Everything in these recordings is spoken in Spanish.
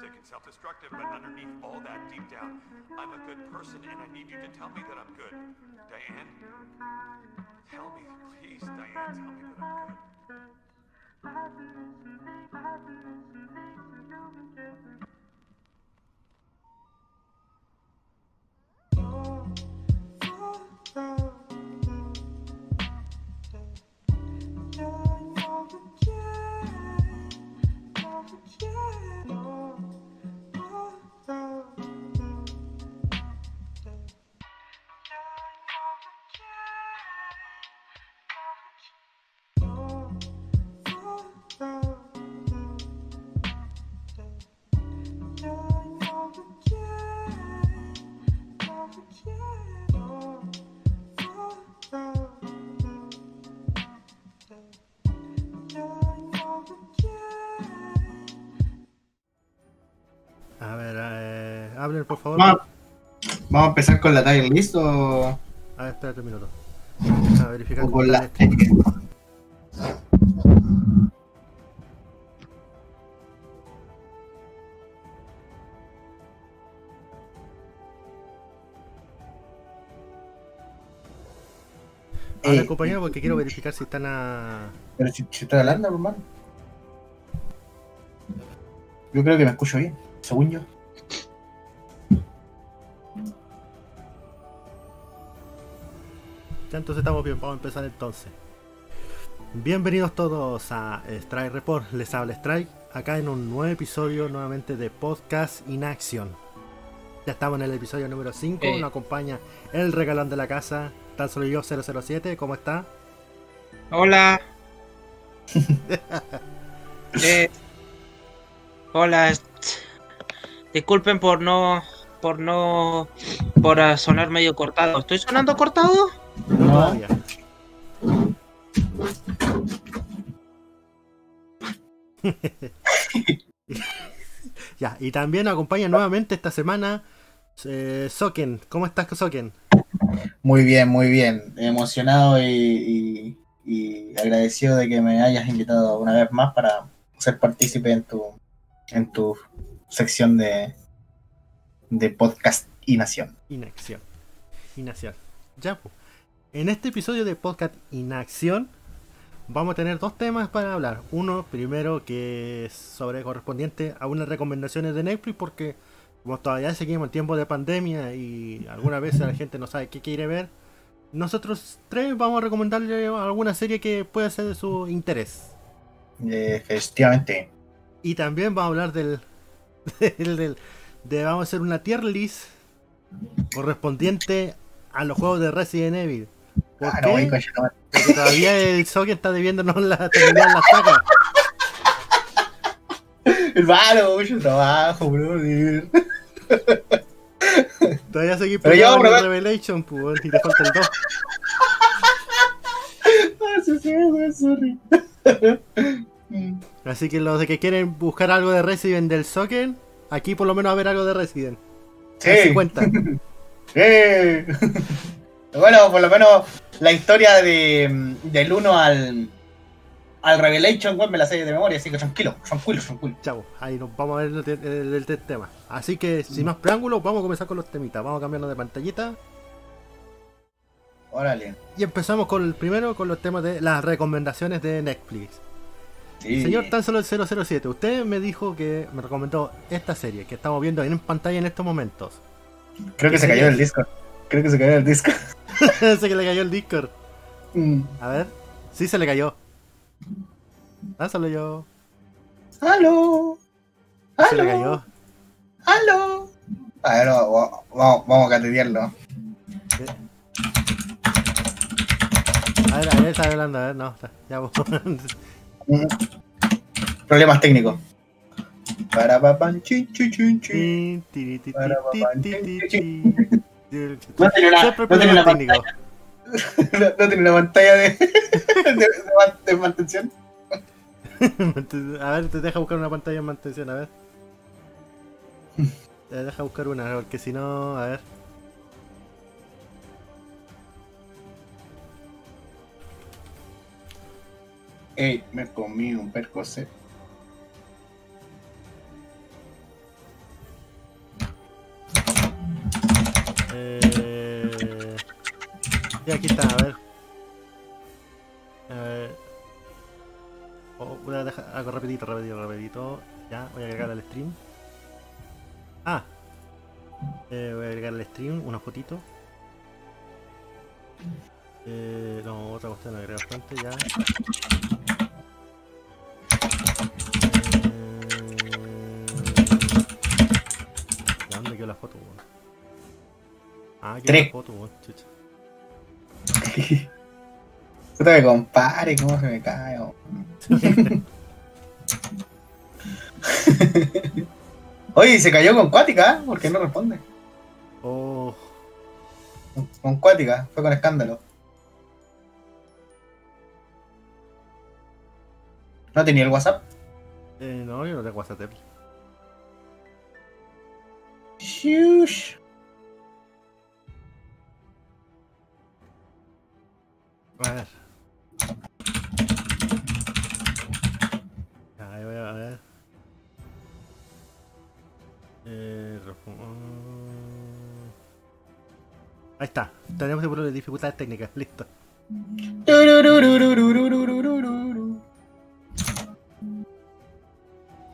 narcissistic and self-destructive, but underneath all that, deep down, I'm a good person, and I need you to tell me that I'm good. Diane, tell me, please, Diane, tell me that I'm good. A eh, hablen por favor. Vamos, vamos a empezar con la tier list o, A ver, espérate un minuto. Deja verificar o con la esto. Hablen Eh, compañero porque quiero verificar si están a... Pero si, si estoy hablando, hermano. Yo creo que me escucho bien, según yo. Ya, entonces estamos bien, vamos a empezar entonces. Bienvenidos todos a Strike Report, les habla Strike, acá en un nuevo episodio nuevamente de Podcast in Action. Ya estamos en el episodio número 5, Eh. nos acompaña el regalón de la casa, tan solo yo 007, ¿cómo está? Hola. Eh, hola. Disculpen por no. Por no. Por sonar medio cortado. ¿Estoy sonando cortado? No, No. todavía. ya, y también nos acompaña nuevamente esta semana eh, Soken. ¿Cómo estás, Soken? Muy bien, muy bien. Emocionado y, y- y agradecido de que me hayas invitado una vez más para ser partícipe en tu, en tu sección de, de podcast y nación. Inacción. Inacción. Ya, pues. En este episodio de Podcast Inacción vamos a tener dos temas para hablar. Uno, primero, que es sobre correspondiente a unas recomendaciones de Netflix, porque como todavía seguimos en tiempo de pandemia y algunas veces la gente no sabe qué quiere ver, nosotros tres vamos a recomendarle alguna serie que pueda ser de su interés. Efectivamente. Y también vamos a hablar del, del, del- de vamos a hacer una tier list correspondiente a los juegos de Resident Evil. Porque todavía el Socket está debiéndonos la terminar la saga. Hermano, mucho trabajo, brother. Todavía seguí peleando en Revelation, pues, y te falta el 2. Así que los de que quieren buscar algo de Resident del Socket, aquí por lo menos va a haber algo de Resident. Sí. 50 bueno, por lo menos la historia de, del 1 al, al Revelation, weón, me la sé de memoria, así que tranquilo, tranquilo, tranquilo. Chavo, ahí nos vamos a ver el, el- el- el tema. Así que sin más preámbulos, vamos a comenzar con los temitas. Vamos a cambiarnos de pantallita. Órale. Y empezamos con el primero, con los temas de las recomendaciones de Netflix. Sí. Señor Tan Solo el 007, usted me dijo que me recomendó esta serie que estamos viendo en pantalla en estos momentos. Creo que se cayó el disco. Creo que se cayó el disco. Sé que le cayó el Discord. Mm. A ver. Sí se le cayó. Tan Solo yo. ¡Aló! Se le ¡Aló! cayó. ¡Aló! A ver, vamos, vamos, vamos a catetearlo. A ver, a ver, está hablando, a ver, no, está. Ya. Mm. Problemas técnicos. Para papán, chin, chin, chin, chin. Para. No tiene una, Siempre no tiene una problemas técnicos. no, no tiene una pantalla de, de, de mantención. a ver, te deja buscar una pantalla en mantención, a ver. Te deja buscar una, porque si no, a ver. Ey, me comí un percocet. Eh... Y aquí está, a ver. A ver. Oh, voy a dejar algo rapidito, rapidito, rapidito. Ya, voy a agregar al stream. Ah. Eh, voy a agregar al stream una fotito. Eh, no, otra cuestión, agregar fuente ya. Eh, ¿Dónde quedó la foto, weón? Ah, Tres. foto. Puta que compare, cómo se me cae. Oye, se cayó con Cuática, ¿eh? ¿por qué no responde? Oh, Con- Con Cuática, fue con escándalo. ¿No tenía el WhatsApp? eh, no, yo no tengo WhatsApp. Shush. A ver. Ahí voy a ver. Eh, Ahí está. Tenemos de dificultades técnicas. Listo.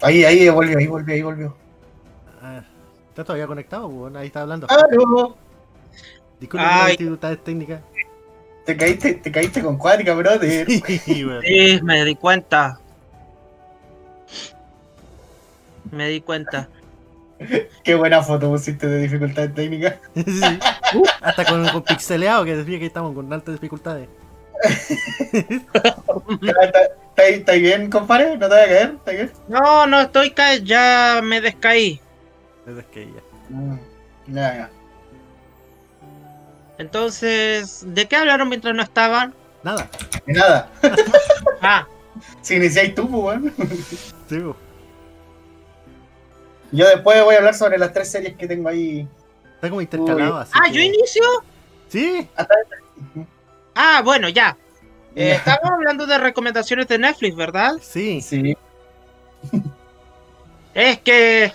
Ahí, ahí volvió, ahí volvió, ahí volvió. A ver. ¿Está todavía conectado? Ahí está hablando. ¡Aló! Disculpen las dificultades técnicas. Te caíste, te caíste con Cuática, brother. Sí, me di cuenta. Me di cuenta. Qué buena foto pusiste de dificultades técnicas. Sí. Hasta con, con pixeleado, que decía que estamos con altas dificultades. ¿Está, está, está bien, compadre? ¿No te voy a caer? ¿Está bien? No, no estoy ca ya me descaí. Es que ya. Mm, Ya, ya. Entonces, ¿de qué hablaron mientras no estaban? Nada. De nada. Ah, Si iniciáis tú, pues, weón. Sí, weón. Yo después voy a hablar sobre las tres series que tengo ahí. Está como intercalado así. ah, que- yo inicio. Sí. Ah, bueno, ya. Eh, estamos hablando de recomendaciones de Netflix, ¿verdad? Sí. Sí. Es que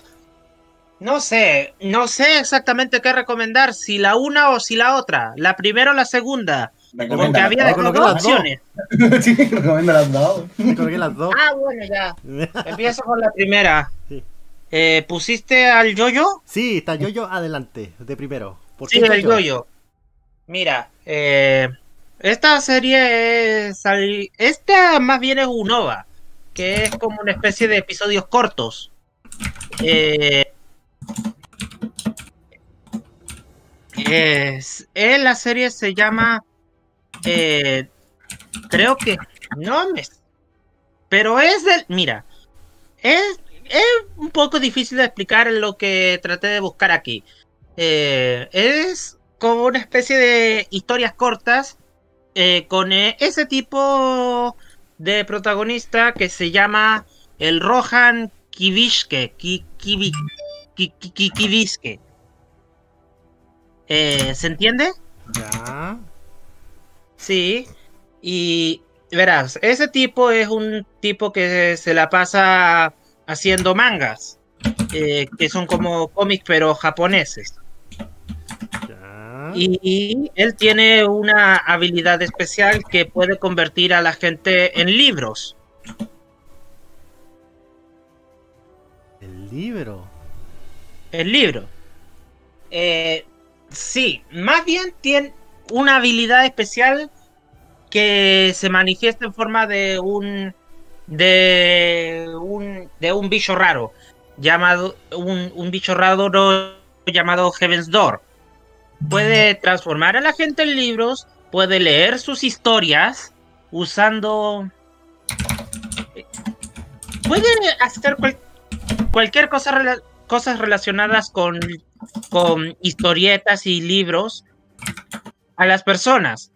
no sé, no sé exactamente qué recomendar, si la una o si la otra, la primera o la segunda, porque había de dos. las opciones. Sí, recomiendo las dos. Las dos. Ah, bueno, ya. Empiezo con la primera. Sí. Eh, ¿Pusiste al yoyo? Sí, está yo-yo adelante, de primero. ¿Por Sí, el yo-yo? yoyo. Mira, eh, esta serie es. Esta más bien es un OVA, que es como una especie de episodios cortos. Eh, es, eh, la serie se llama. eh, creo que. No me. Pero es del. Mira. Es, es un poco difícil de explicar lo que traté de buscar aquí. Eh, es como una especie de historias cortas con ese tipo de protagonista que se llama el Rohan Kivishke. Ki-. Eh, ¿Se entiende? Ya. Sí. Y verás, ese tipo es un tipo que se la pasa haciendo mangas. eh, que son como cómics pero japoneses. Ya. Y, él tiene una habilidad especial que puede convertir a la gente en libros. El libro. En libros. Eh, sí, más bien tiene una habilidad especial que se manifiesta en forma de un de un de un bicho raro llamado un, un bicho raro llamado Heaven's Door. Puede transformar a la gente en libros, puede leer sus historias usando puede hacer cual- cualquier cosa cosas relacionadas con con historietas y libros a las personas.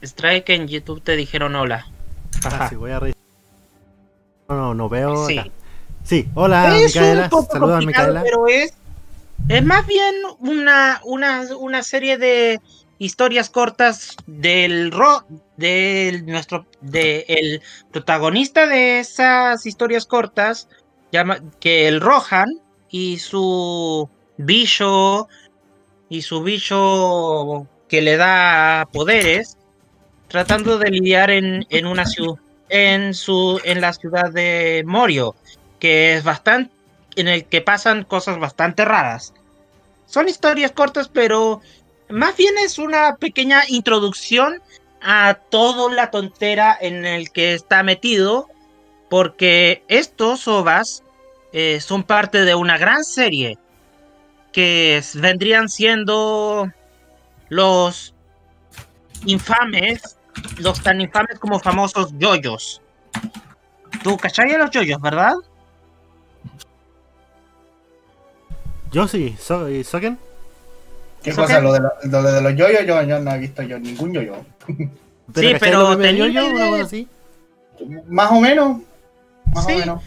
Strike en YouTube te dijeron hola. Ah, Ajá. sí, voy a revisar. No, no, no veo. Sí. acá. Sí, hola, es Micaela. un poco Saludos, Micaela. pero es, es más bien una, una, una serie de historias cortas del ro del nuestro de el protagonista de esas historias cortas llama que el Rohan y su bicho y su bicho que le da poderes tratando de lidiar en, en una ciudad en su en la ciudad de Morio que es bastante en el que pasan cosas bastante raras. Son historias cortas pero más bien es una pequeña introducción a toda la tontera en el que está metido, porque estos ovas eh, son parte de una gran serie que vendrían siendo los infames, los tan infames como famosos yoyos. ¿Tú cachai los yoyos, verdad? Yo sí, soy Soken. ¿Qué ¿Eso cosa? qué? Lo de, lo, lo de los yoyos, yo, yo no he visto yo ningún yoyo. Sí, ¿cachai pero tenía yo? idea. Una cosa así. Más o menos. Más Sí. o menos.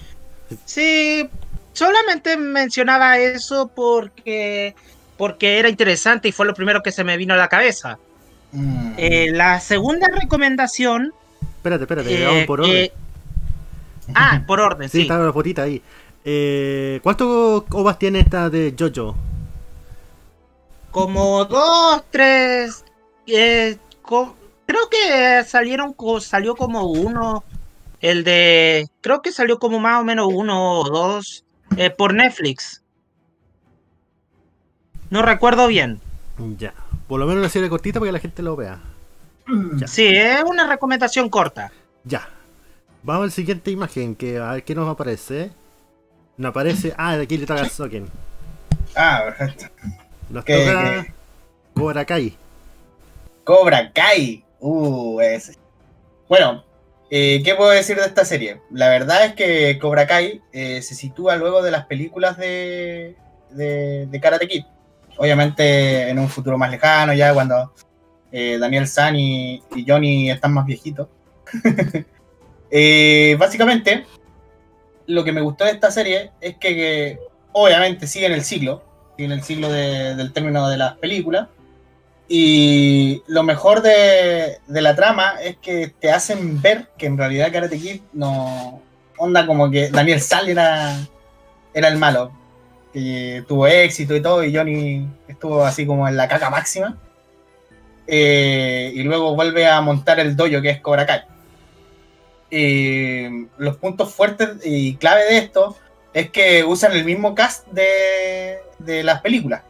Sí, solamente mencionaba eso porque porque era interesante y fue lo primero que se me vino a la cabeza. Mm. Eh, la segunda recomendación. Espérate, espérate, eh, vamos por orden. que- Ah, por orden, sí, sí. está la fotita ahí. Eh, ¿Cuántos ovas tiene esta de Jojo? Como dos, tres. eh, co- creo que salieron, co- salió como uno. El de. Creo que salió como más o menos uno o dos. eh, por Netflix. No recuerdo bien. Ya. Por lo menos una serie cortita para que la gente lo vea. Ya. Sí, es una recomendación corta. Ya. Vamos a la siguiente imagen, que a ver qué nos aparece. Nos aparece. Ah, de aquí le toca a Soken. Ah, perfecto. Nos ¿Qué- toca qué? Cobra Kai. Cobra Kai. Uh, ese. Bueno, eh, ¿qué puedo decir de esta serie? La verdad es que Cobra Kai eh, se sitúa luego de las películas de, de, de Karate Kid. Obviamente en un futuro más lejano, ya cuando eh, Daniel San y, y Johnny están más viejitos. Básicamente, lo que me gustó de esta serie es que, que obviamente sigue en el siglo, en el siglo de- del término de las películas. Y lo mejor de, la trama es que te hacen ver que en realidad Karate Kid no. Onda como que Daniel Sal era, el malo. Que tuvo éxito y todo, y Johnny estuvo así como en la caca máxima. Eh, y luego vuelve a montar el dojo que es Cobra Kai. Eh, los puntos fuertes y clave de esto es que usan el mismo cast de, de las películas.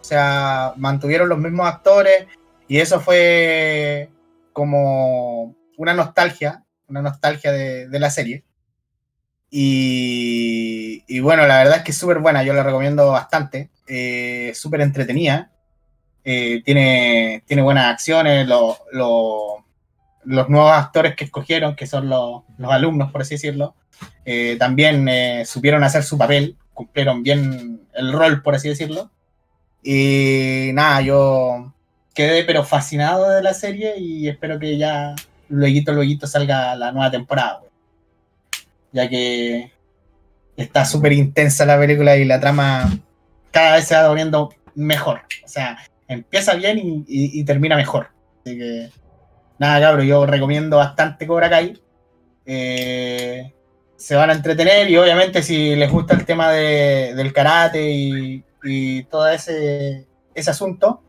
O sea, mantuvieron los mismos actores y eso fue como una nostalgia, una nostalgia de, la serie. Y, bueno, la verdad es que es súper buena, yo la recomiendo bastante, eh, súper entretenida, eh, tiene, tiene buenas acciones, lo- lo- los nuevos actores que escogieron, que son los, los alumnos, por así decirlo, eh, también eh, supieron hacer su papel, cumplieron bien el rol, por así decirlo. Y nada, yo quedé pero fascinado de la serie y espero que ya luego, luego salga la nueva temporada. Ya que está súper intensa la película y la trama cada vez se va poniendo mejor. O sea, empieza bien y- y termina mejor. Así que nada, cabrón, yo recomiendo bastante Cobra Kai. Eh, se van a entretener y obviamente si les gusta el tema de- del karate y, y todo ese, ese asunto,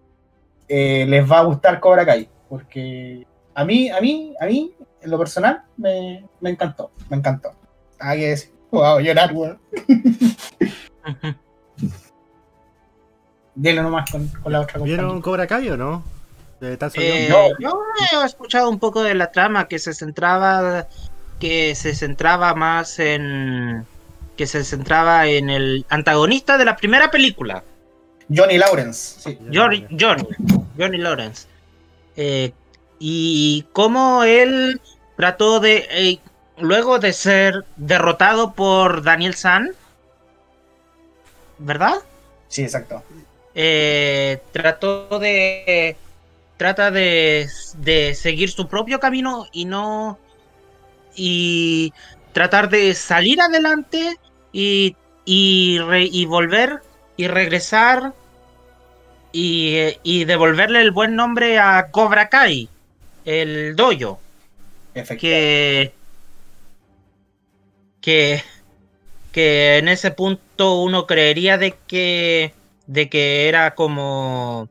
eh, les va a gustar Cobra Kai. Porque a mí, a mí, a mí, en lo personal, me, me encantó, me encantó. Hay que decir, wow, llorar, weón. Dile nomás con, con la otra ¿Vieron compañía. Cobra Kai o no? De Eh. No. yo he escuchado un poco de la trama que se centraba que se centraba más en que se centraba en el antagonista de la primera película, Johnny Lawrence, sí. Johnny, Johnny, Johnny Lawrence. Eh, y cómo él trató de, eh, luego de ser derrotado por Daniel San, ¿verdad? Sí, exacto. Eh, trató de trata de, de seguir su propio camino y no y tratar de salir adelante y, y, re- y volver y regresar y, y devolverle el buen nombre a Cobra Kai, el dojo, que que que en ese punto uno creería de que de que era como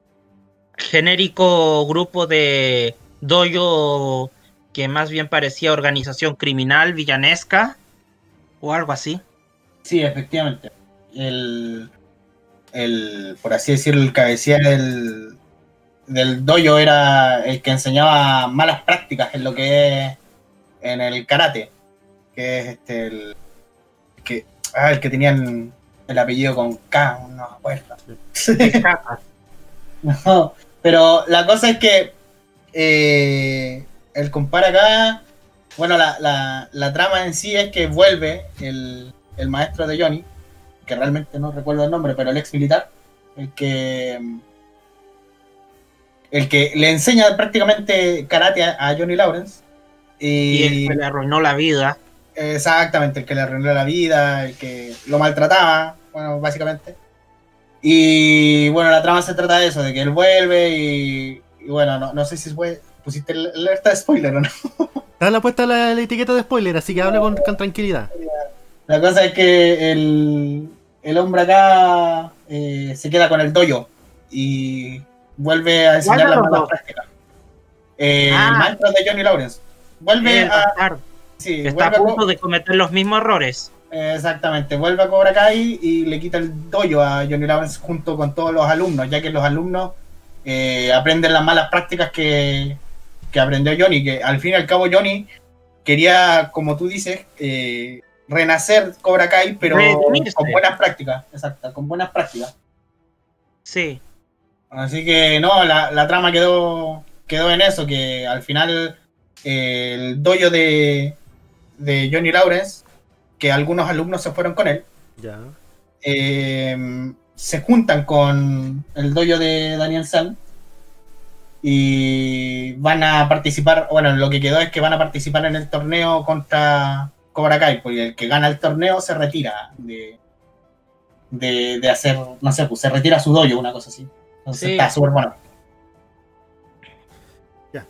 genérico grupo de dojo que más bien parecía organización criminal villanesca o algo así. Sí, efectivamente. El, el, por así decirlo, el cabecilla del, del dojo era el que enseñaba malas prácticas en lo que es en el karate, que es este el que ah, el que tenían el apellido con K, no me acuerdo. No, pero la cosa es que eh, el compara acá, bueno, la, la, la trama en sí es que vuelve el, el maestro de Johnny, que realmente no recuerdo el nombre, pero el ex militar, el que el que le enseña prácticamente karate a, a Johnny Lawrence. y Y, el que le arruinó la vida. Exactamente, el que le arruinó la vida, el que lo maltrataba, bueno, básicamente. Y bueno, la trama se trata de eso, de que él vuelve y, y bueno, no, no sé si fue, pusiste el alerta de spoiler o no. Está la puesta la, la etiqueta de spoiler, así que hable con, con tranquilidad. La cosa es que el, el hombre acá eh, se queda con el dojo y vuelve a enseñar ¿Cuál de las malas prácticas. Eh, Ah. El maestro de Johnny Lawrence. Vuelve El a... sí, está a vuelve a co- punto de cometer los mismos errores. Eh, Exactamente, vuelve a Cobra Kai y le quita el dojo a Johnny Lawrence junto con todos los alumnos, ya que los alumnos eh, aprenden las malas prácticas que, que aprendió Johnny, que al fin y al cabo Johnny quería, como tú dices, eh, renacer Cobra Kai, pero Redimirse. con buenas prácticas, exacto, con buenas prácticas. Sí. Así que no, la, la trama quedó, quedó en eso, que al final eh, el dojo de, de Johnny Lawrence, que algunos alumnos se fueron con él, Ya. eh, se juntan con el dojo de Daniel San y van a participar, bueno, lo que quedó es que van a participar en el torneo contra Cobra Kai, porque el que gana el torneo se retira de, de, de hacer, no sé, pues se retira su dojo, una cosa así. Entonces Sí. está súper bueno.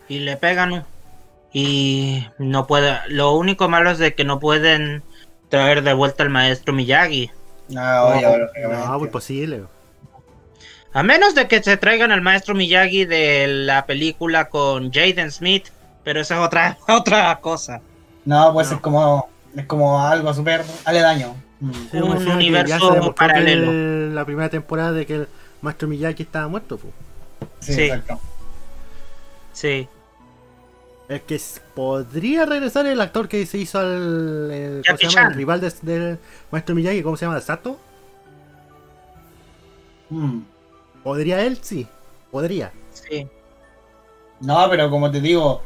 Y le pegan. Y no puede. Lo único malo es de que no pueden traer de vuelta al maestro Miyagi. No, oye, No, no, muy posible. A menos de que se traigan al maestro Miyagi de la película con Jaden Smith. Pero esa es otra, otra cosa. No, pues No. es como es como algo súper aledaño. Mm. Sí, Un como decía, que universo paralelo. el- la primera temporada de que el maestro Miyagi estaba muerto. pues. Sí, Sí. exacto. Sí. Es que podría regresar el actor que se hizo al el, ¿cómo se llama? El rival de- del maestro Miyagi, ¿cómo se llama? ¿Sato? Mm. ¿Podría él? Sí, podría. Sí. No, pero como te digo,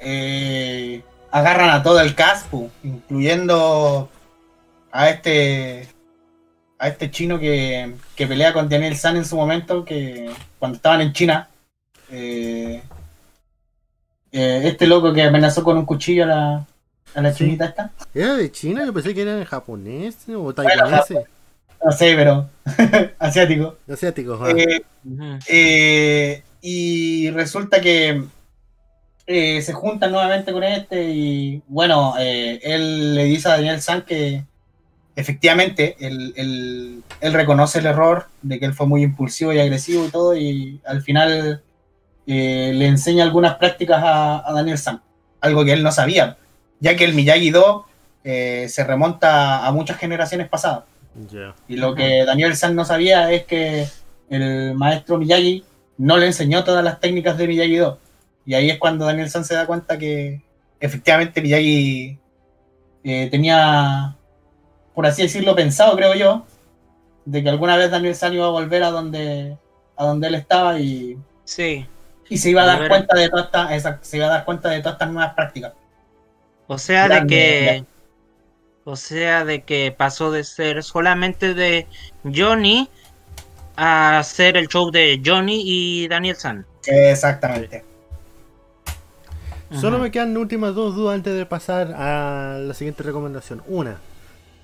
eh, agarran a todo el cast, pu, incluyendo a este a este chino que, que pelea con Daniel San en su momento, que cuando estaban en China, eh, eh, este loco que amenazó con un cuchillo a la, a la Sí. chinita esta. ¿Era de China? Yo pensé que era japonés o taiwanés. No sé, pero asiático. Asiático. ah. Eh. Eh, y resulta que eh, se juntan nuevamente con este y bueno, eh, él le dice a Daniel San que efectivamente él, él- él reconoce el error de que él fue muy impulsivo y agresivo y todo y al final eh, le enseña algunas prácticas a, a Daniel San, algo que él no sabía, ya que el Miyagi-Do eh, se remonta a muchas generaciones pasadas. Y lo que Daniel San no sabía es que el maestro Miyagi no le enseñó todas las técnicas de Miyagi-Do. Y ahí es cuando Daniel San se da cuenta que efectivamente Miyagi eh, tenía, por así decirlo, pensado, creo yo, de que alguna vez Daniel San iba a volver a donde, a donde él estaba y, Sí. y se iba a dar cuenta de todas estas, exacto, se iba a dar cuenta de todas estas nuevas prácticas. O sea, de Grande, que. O sea, de que pasó de ser solamente de Johnny a hacer el show de Johnny y Daniel San. Exactamente. Solo me quedan últimas dos dudas antes de pasar a la siguiente recomendación. Una,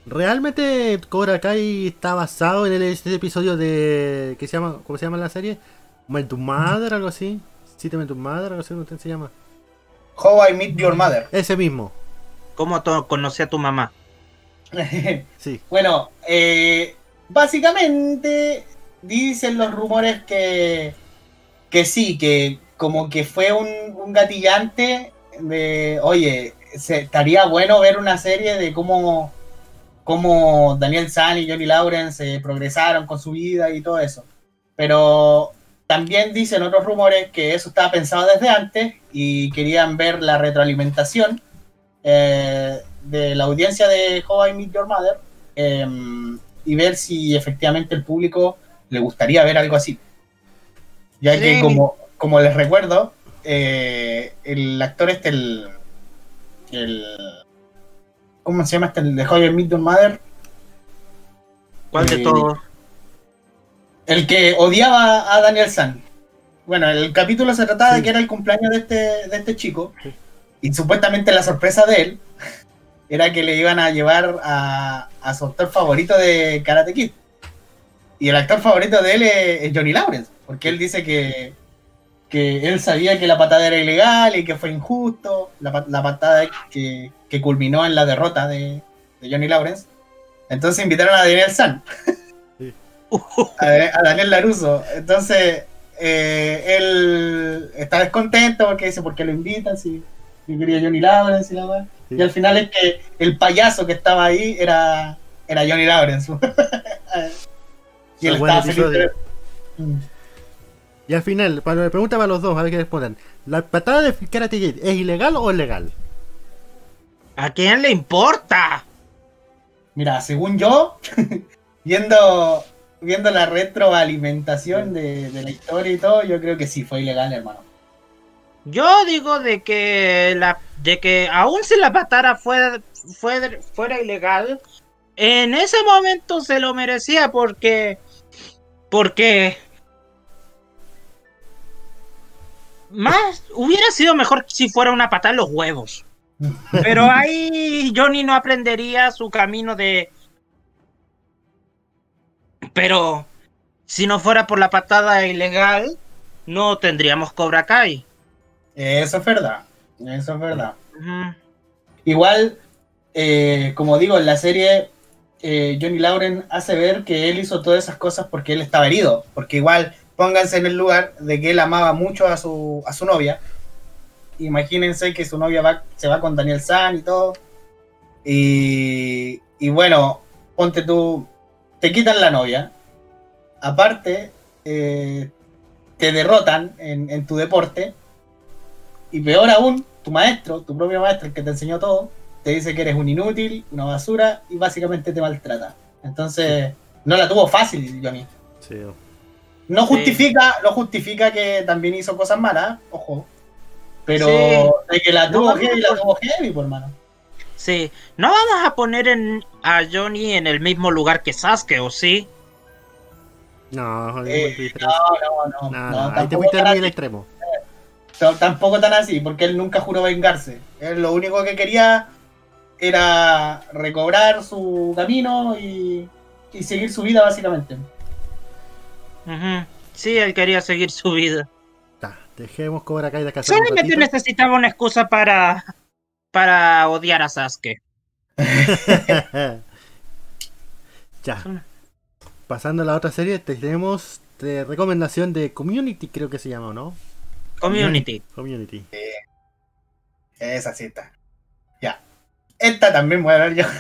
¿realmente Cobra Kai está basado en el, este episodio de. ¿qué se llama? ¿Cómo se llama la serie? ¿My to Mother? Algo así. ¿Cítame tu Mother? Algo así, ¿cómo se llama? How I Meet Your Mother. Ese mismo. ¿Cómo conocí a tu mamá? Sí. bueno, eh, básicamente dicen los rumores que, que sí, que como que fue un, un gatillante de, oye, se, estaría bueno ver una serie de cómo, cómo Daniel San y Johnny Lawrence eh, progresaron con su vida y todo eso. Pero también dicen otros rumores que eso estaba pensado desde antes y querían ver la retroalimentación eh, de la audiencia de How I Meet Your Mother eh, y ver si efectivamente el público le gustaría ver algo así. Ya que como, como les recuerdo, eh, el actor este, el, el... ¿Cómo se llama este? El de How I Meet Your Mother. ¿Cuál de Eh, todos? El que odiaba a Daniel San. Bueno, el capítulo se trataba Sí. de que era el cumpleaños de este, de este chico. Sí. Y supuestamente la sorpresa de él era que le iban a llevar a, a su actor favorito de Karate Kid. Y el actor favorito de él es, Johnny Lawrence. Porque él dice que, que él sabía que la patada era ilegal y que fue injusto. La, pa- la patada que, que culminó en la derrota de, de Johnny Lawrence. Entonces invitaron a Daniel San a, a Daniel Laruso. Entonces, eh, él está descontento porque dice, ¿por qué lo invitan? Si yo quería Johnny Lawrence y la weá. Sí. Y al final es que el payaso que estaba ahí era, era Johnny Lawrence. y él estaba feliz de. Mm. Y al final, para la pregunta para los dos, a ver qué respondan. ¿La patada de Karate Kid es ilegal o es legal? ¿A quién le importa? Mira, según yo, viendo, viendo la retroalimentación de, de la historia y todo, yo creo que sí fue ilegal, hermano. Yo digo de que la de que aún si la patara fuera, fuera, fuera ilegal, en ese momento se lo merecía porque porque más hubiera sido mejor si fuera una patada en los huevos. Pero ahí Johnny no aprendería su camino de pero si no fuera por la patada ilegal, no tendríamos Cobra Kai. Eso es verdad, eso es verdad. Igual, eh, como digo, en la serie eh, Johnny Lauren hace ver que él hizo todas esas cosas porque él estaba herido. Porque igual, pónganse en el lugar de que él amaba mucho a su, a su novia. Imagínense que su novia va, se va con Daniel San y todo. Y, y bueno, ponte tú, te quitan la novia. Aparte, eh, te derrotan en, en tu deporte. Y peor aún, tu maestro, tu propio maestro, el que te enseñó todo, te dice que eres un inútil, una basura y básicamente te maltrata. Entonces, no la tuvo fácil, Johnny. Sí. No Sí. justifica, no justifica que también hizo cosas malas, ojo. Pero Sí. de que la No, tuvo no, heavy, la tuvo heavy, por hermano. Sí, no vamos a poner en, a Johnny en el mismo lugar que Sasuke, ¿o sí? No, no, Eh, no, no, no, no. no, no, ahí te fuiste al extremo. Tampoco tan así, porque él nunca juró vengarse. Él lo único que quería era recobrar su camino y, y seguir su vida, básicamente. Sí, él quería seguir su vida. Ta, dejemos Cobra Kai descansar un Solamente necesitaba una excusa para, para odiar a Sasuke. ya. Pasando a la otra serie, tenemos de recomendación de Community, creo que se llama, ¿o ¿no? Community. Community. Esa sí está. Ya. Esta también voy a ver yo.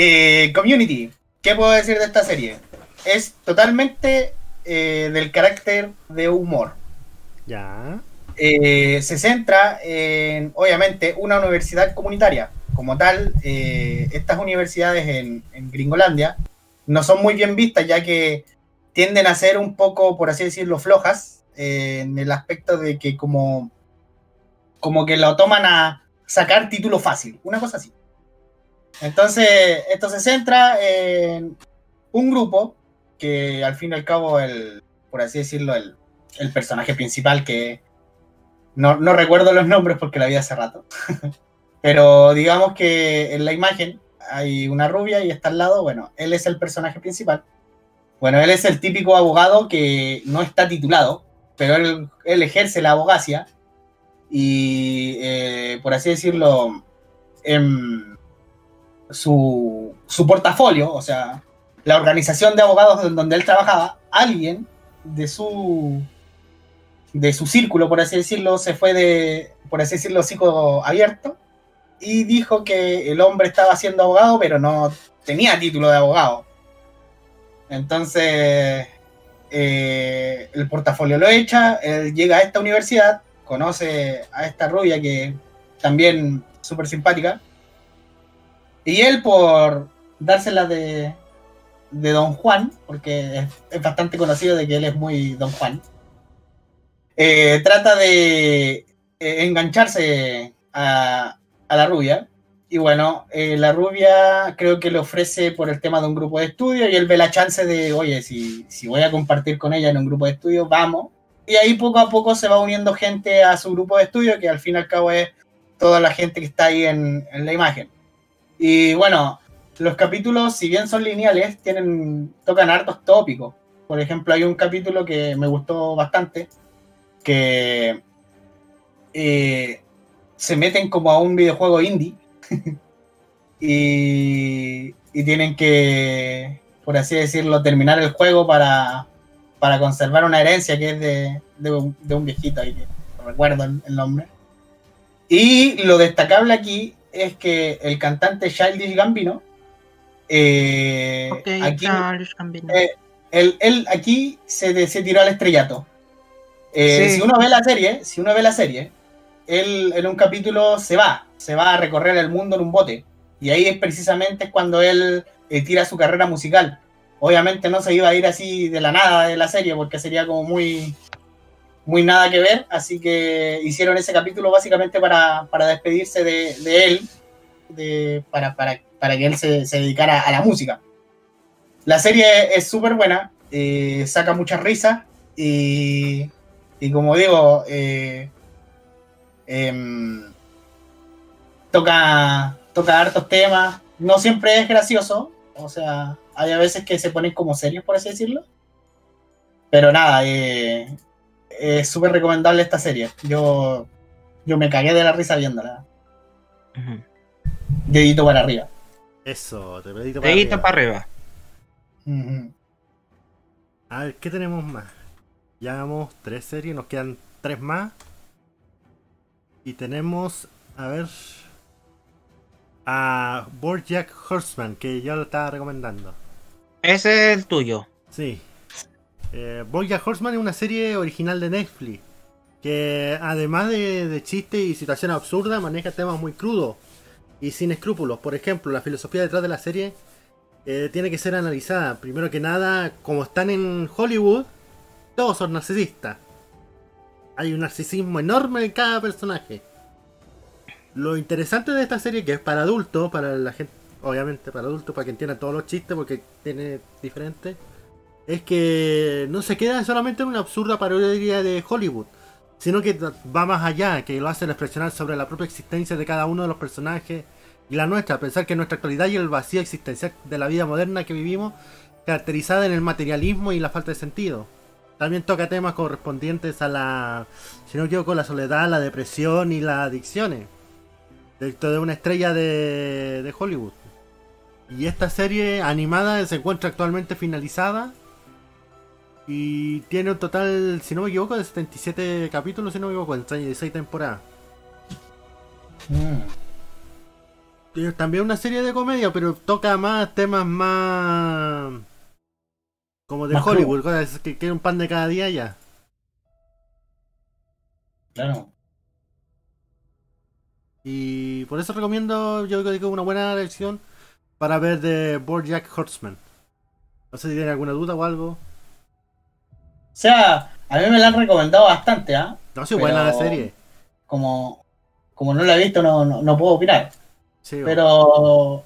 Eh, Community. ¿Qué puedo decir de esta serie? Es totalmente eh, del carácter de humor. Ya. Eh, se centra en, obviamente, una universidad comunitaria. Como tal, eh, estas universidades en, en Gringolandia no son muy bien vistas, ya que tienden a ser un poco, por así decirlo, flojas, en el aspecto de que como, como que lo toman a sacar título fácil, una cosa así. Entonces, esto se centra en un grupo que al fin y al cabo, el, por así decirlo, el, el personaje principal que no, no recuerdo los nombres porque la vi hace rato. Pero digamos que en la imagen hay una rubia y está al lado, bueno, él es el personaje principal. Bueno, él es el típico abogado que no está titulado, pero él, ejerce la abogacía y, eh, por así decirlo, en su, su portafolio, o sea, la organización de abogados donde él trabajaba, alguien de su de su círculo, por así decirlo, se fue de, por así decirlo, psico abierto y dijo que el hombre estaba siendo abogado, pero no tenía título de abogado. Entonces, eh, el portafolio lo echa, él llega a esta universidad, conoce a esta rubia que también súper simpática, y él por dársela de, de Don Juan, porque es, bastante conocido de que él es muy Don Juan, eh, trata de eh, engancharse a, a la rubia. Y bueno, eh, la rubia creo que le ofrece por el tema de un grupo de estudio y él ve la chance de, oye, si, si voy a compartir con ella en un grupo de estudio, vamos. Y ahí poco a poco se va uniendo gente a su grupo de estudio, que al fin y al cabo es toda la gente que está ahí en, en la imagen. Y bueno, los capítulos, si bien son lineales, tienen, tocan hartos tópicos. Por ejemplo, hay un capítulo que me gustó bastante, que eh, se meten como a un videojuego indie y, y, tienen que, por así decirlo, terminar el juego para, para conservar una herencia que es de, de, un, de un, viejito ahí, que no recuerdo el, el, nombre. Y lo destacable aquí es que el cantante Childish Gambino, eh, okay, aquí, Gambino. Eh, él, él, aquí se, se, tiró al estrellato. Eh, sí. Si uno ve la serie, si uno ve la serie, él en un capítulo se va, se va a recorrer el mundo en un bote. Y ahí es precisamente cuando él eh, tira su carrera musical. Obviamente no se iba a ir así de la nada de la serie porque sería como muy, muy nada que ver. Así que hicieron ese capítulo básicamente para, para despedirse de, él, de, para, para, para, que él se, se, dedicara a la música. La serie es súper buena, eh, saca muchas risas y, y como digo, eh, eh, toca, toca hartos temas, no siempre es gracioso, o sea, hay a veces que se ponen como serios, por así decirlo. Pero nada, eh, es súper recomendable esta serie. Yo, yo me cagué de la risa viéndola. Uh -huh. Dedito para arriba. Eso, te dedito para dedito arriba. para arriba. Uh -huh. A ver, ¿qué tenemos más? Ya hagamos tres series, nos quedan tres más. Y tenemos, a ver, a Bojack Horseman, que yo lo estaba recomendando. Ese es el tuyo. Sí. Eh, Bojack Horseman es una serie original de Netflix, que además de, de chistes y situaciones absurdas, maneja temas muy crudos y sin escrúpulos. Por ejemplo, la filosofía detrás de la serie eh, tiene que ser analizada. Primero que nada, como están en Hollywood, todos son narcisistas. Hay un narcisismo enorme en cada personaje. Lo interesante de esta serie, que es para adultos, para la gente, obviamente para adultos, para que entiendan todos los chistes, porque tiene diferentes, es que no se queda solamente en una absurda parodia de Hollywood, sino que va más allá, que lo hace reflexionar sobre la propia existencia de cada uno de los personajes y la nuestra, pensar que nuestra actualidad y el vacío existencial de la vida moderna que vivimos, caracterizada en el materialismo y la falta de sentido. También toca temas correspondientes a la, si no me equivoco, la soledad, la depresión y las adicciones. Directo de una estrella de, de Hollywood. Y esta serie animada se encuentra actualmente finalizada. Y tiene un total, si no me equivoco, de 77 capítulos, si no me equivoco, en 36 temporadas. Mm. También una serie de comedia, pero toca más temas más como de Hollywood, cosas que quiere un pan de cada día ya. Claro. Y por eso recomiendo, yo creo que es una buena elección para ver de Bojack Horseman. No sé si tienen alguna duda o algo. O sea, a mí me la han recomendado bastante, ¿ah? ¿eh? No, sí, buena la serie. Como, como no la he visto, no, no, no puedo opinar. Sí, Pero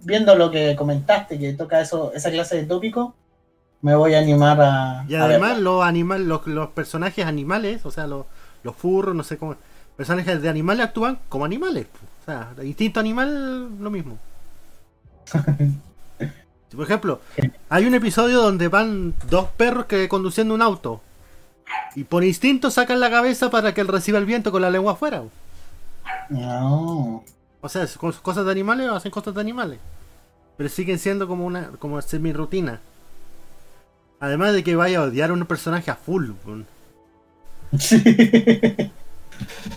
viendo lo que comentaste, que toca eso, esa clase de tópico, me voy a animar a. Y además los animales, los, los personajes animales, o sea, los, los furros, no sé cómo. Personajes de animales actúan como animales. O sea, instinto animal, lo mismo. Por ejemplo, hay un episodio donde van dos perros que conduciendo un auto. Y por instinto sacan la cabeza para que él reciba el viento con la lengua afuera. No. O sea, cosas de animales hacen cosas de animales. Pero siguen siendo como una como semi rutina. Además de que vaya a odiar a un personaje a full. po.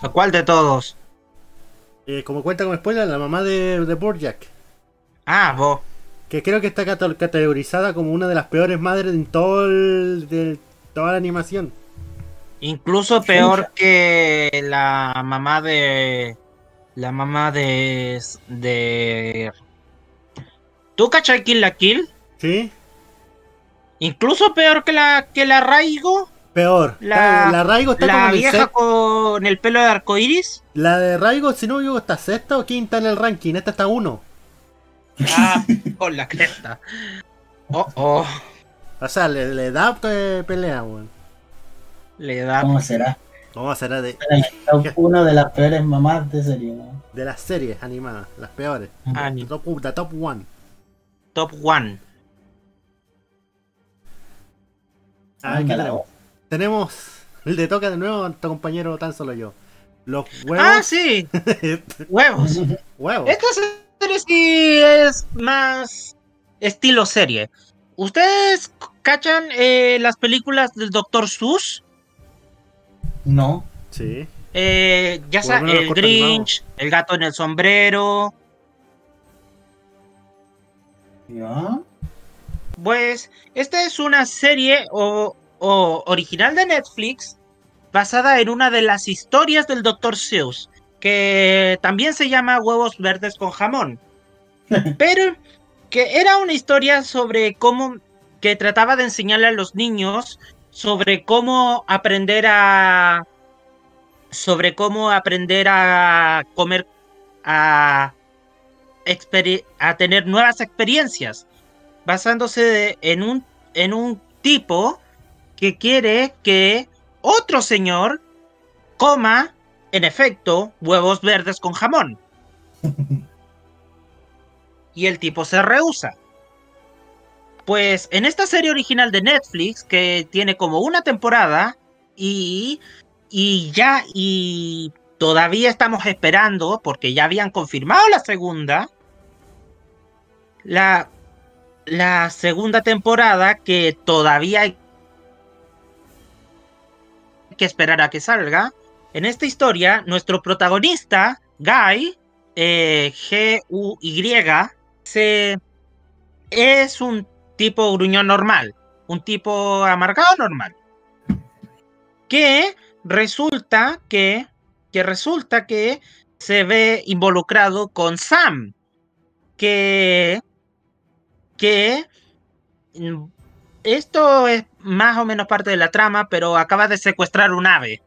¿A cuál de todos? Eh, como cuenta como spoiler, la mamá de, de Bojack. Ah, vos. Que creo que está categorizada como una de las peores madres en todo el, de toda la animación. Incluso peor que la mamá de. La mamá de. de. ¿Tú cachai Kill la Kill? ¿Sí? Incluso peor que la que la Raigo. Peor. La- la Raigo está La vieja con el pelo de arcoiris. La de Raigo, si no me equivoco, está sexta o quinta en el ranking. Esta está uno. Ah, con la cresta. Oh, oh. O sea, le, le da eh, pelea, weón. Le da. ¿Cómo será? A hacer de, uno de las peores mamás de serie, ¿no? de las series animadas, las peores. Top, the top one. Top one. A ver, ¿qué Ándala, tenemos? El de toca de nuevo a tu compañero tan solo yo. Los huevos. Ah, sí. Huevos. huevos. Esta serie sí es más estilo serie. ¿Ustedes cachan eh, las películas del Dr. Seuss? No. Sí. Eh, ya los el Grinch, el gato en el sombrero. ¿Ya? Pues esta es una serie o, o original de Netflix basada en una de las historias del Dr. Seuss, que también se llama Huevos Verdes con Jamón. Pero que era una historia sobre cómo que trataba de enseñarle a los niños sobre cómo aprender a sobre cómo aprender a comer a a tener nuevas experiencias basándose de- en un en un tipo que quiere que otro señor coma en efecto huevos verdes con jamón y el tipo se rehúsa. Pues en esta serie original de Netflix, que tiene como una temporada, y, y ya, y todavía estamos esperando, porque ya habían confirmado la segunda, la, la segunda temporada, que todavía hay que esperar a que salga. En esta historia, nuestro protagonista, Guy, eh, G-U-Y, se es un tipo gruñón normal, un tipo amargado normal. Que resulta que, que resulta que se ve involucrado con Sam, que, que mm, esto es más o menos parte de la trama, pero acaba de secuestrar un ave.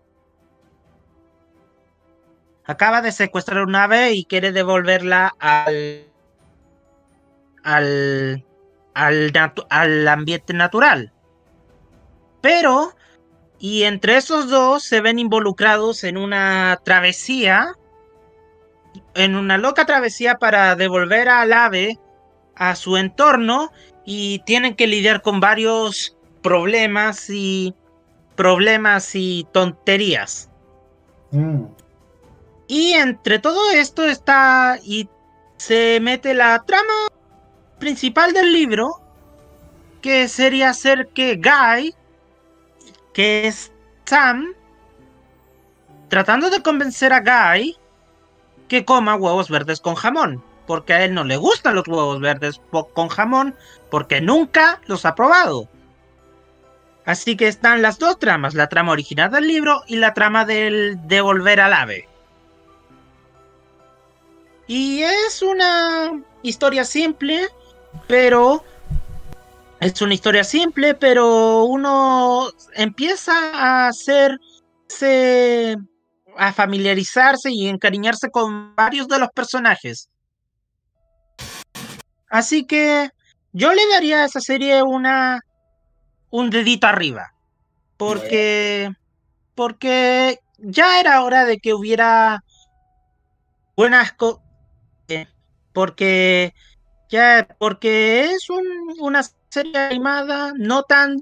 Acaba de secuestrar un ave y quiere devolverla al al, al, ambiente natural. Pero, y entre esos dos se ven involucrados en una travesía, en una loca travesía para devolver al ave a su entorno y tienen que lidiar con varios problemas y problemas y tonterías. Mm. Y entre todo esto está y se mete la trama principal del libro, que sería hacer que Guy, que es Sam, tratando de convencer a Guy que coma huevos verdes con jamón, porque a él no le gustan los huevos verdes con jamón, porque nunca los ha probado. Así que están las dos tramas, la trama original del libro y la trama del devolver al ave. Y es una historia simple, pero es una historia simple, pero uno empieza a hacerse, a familiarizarse y encariñarse con varios de los personajes. Así que yo le daría a esa serie una un dedito arriba. Porque, porque ya era hora de que hubiera buenas cosas. Porque ya, porque es un, una serie animada no tan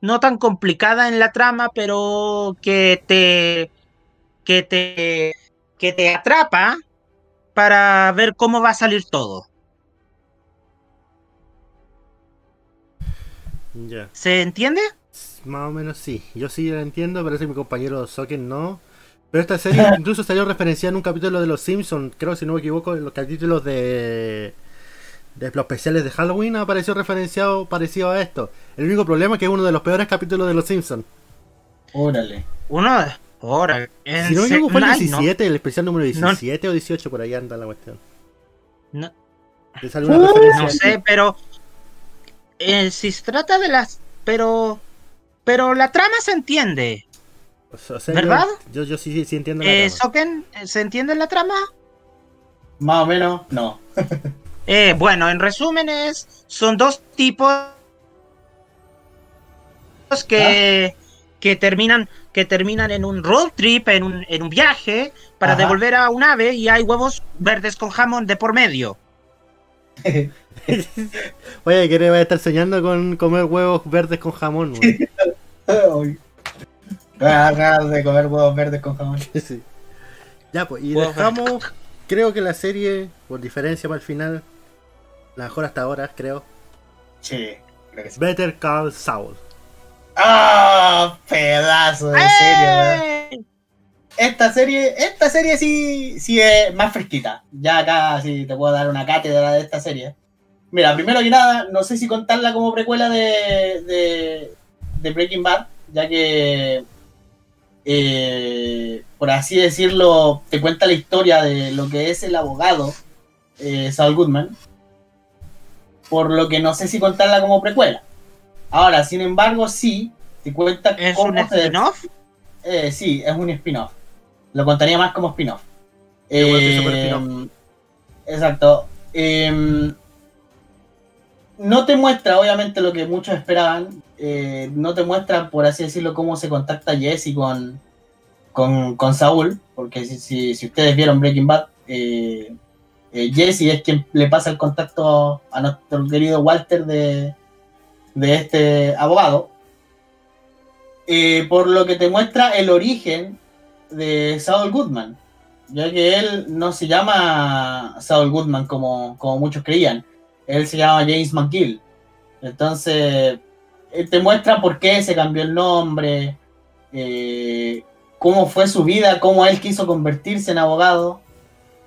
no tan complicada en la trama, pero que te que te que te atrapa para ver cómo va a salir todo. Ya. ¿Se entiende? Más o menos sí. Yo sí lo entiendo, parece que mi compañero Soken no. Pero esta serie incluso salió referenciada en un capítulo de Los Simpsons, creo si no me equivoco, en los capítulos de, de los especiales de Halloween apareció referenciado parecido a esto. El único problema es que es uno de los peores capítulos de Los Simpsons. Órale. Uno de ahora. Si no me equivoco fue el Ay, no. 17, el especial número No. 17 o 18, por ahí anda la cuestión. No. Uh, referencia. No sé, pero eh, si se trata de las, pero, pero la trama se entiende. O sea, ¿Verdad? Yo, yo, yo sí, sí entiendo la Eh, trama. Soken, ¿se entiende la trama? Más o menos, no. Eh, bueno, en resumen es, son dos tipos que, que terminan que terminan en un road trip, en un, en un viaje para Ajá. devolver a un ave y hay huevos verdes con jamón de por medio. Oye, que va a estar soñando con comer huevos verdes con jamón, güey. Ganas de comer huevos verdes con jamón. Sí. Ya, pues, y Huevos dejamos, creo que la serie, por diferencia para el final, la mejor hasta ahora, creo, Sí, creo que sí. Better Call Saul. ¡Ah! pedazo de serie. ¡Eh! Esta serie, esta serie sí, sí es más fresquita. Ya acá sí te puedo dar una cátedra de esta serie. Mira, primero que nada, no sé si contarla como precuela de, de, de Breaking Bad, ya que, eh, por así decirlo, te cuenta la historia de lo que es el abogado eh, Saul Goodman. Por lo que no sé si contarla como precuela. Ahora, sin embargo, sí, te cuenta ¿Es cómo un se spin-off? eh, sí, es un spin-off. Lo contaría más como spin-off. Eh, exacto. Eh, no te muestra, obviamente, lo que muchos esperaban. Eh, no te muestra, por así decirlo, cómo se contacta Jesse con, con, Saúl. Porque si, si, si ustedes vieron Breaking Bad, eh, eh, Jesse es quien le pasa el contacto a nuestro querido Walter de, de este abogado. Eh, por lo que te muestra el origen de Saul Goodman, ya que él no se llama Saul Goodman como, como muchos creían, él se llama James McGill. Entonces, él te muestra por qué se cambió el nombre, eh, cómo fue su vida, cómo él quiso convertirse en abogado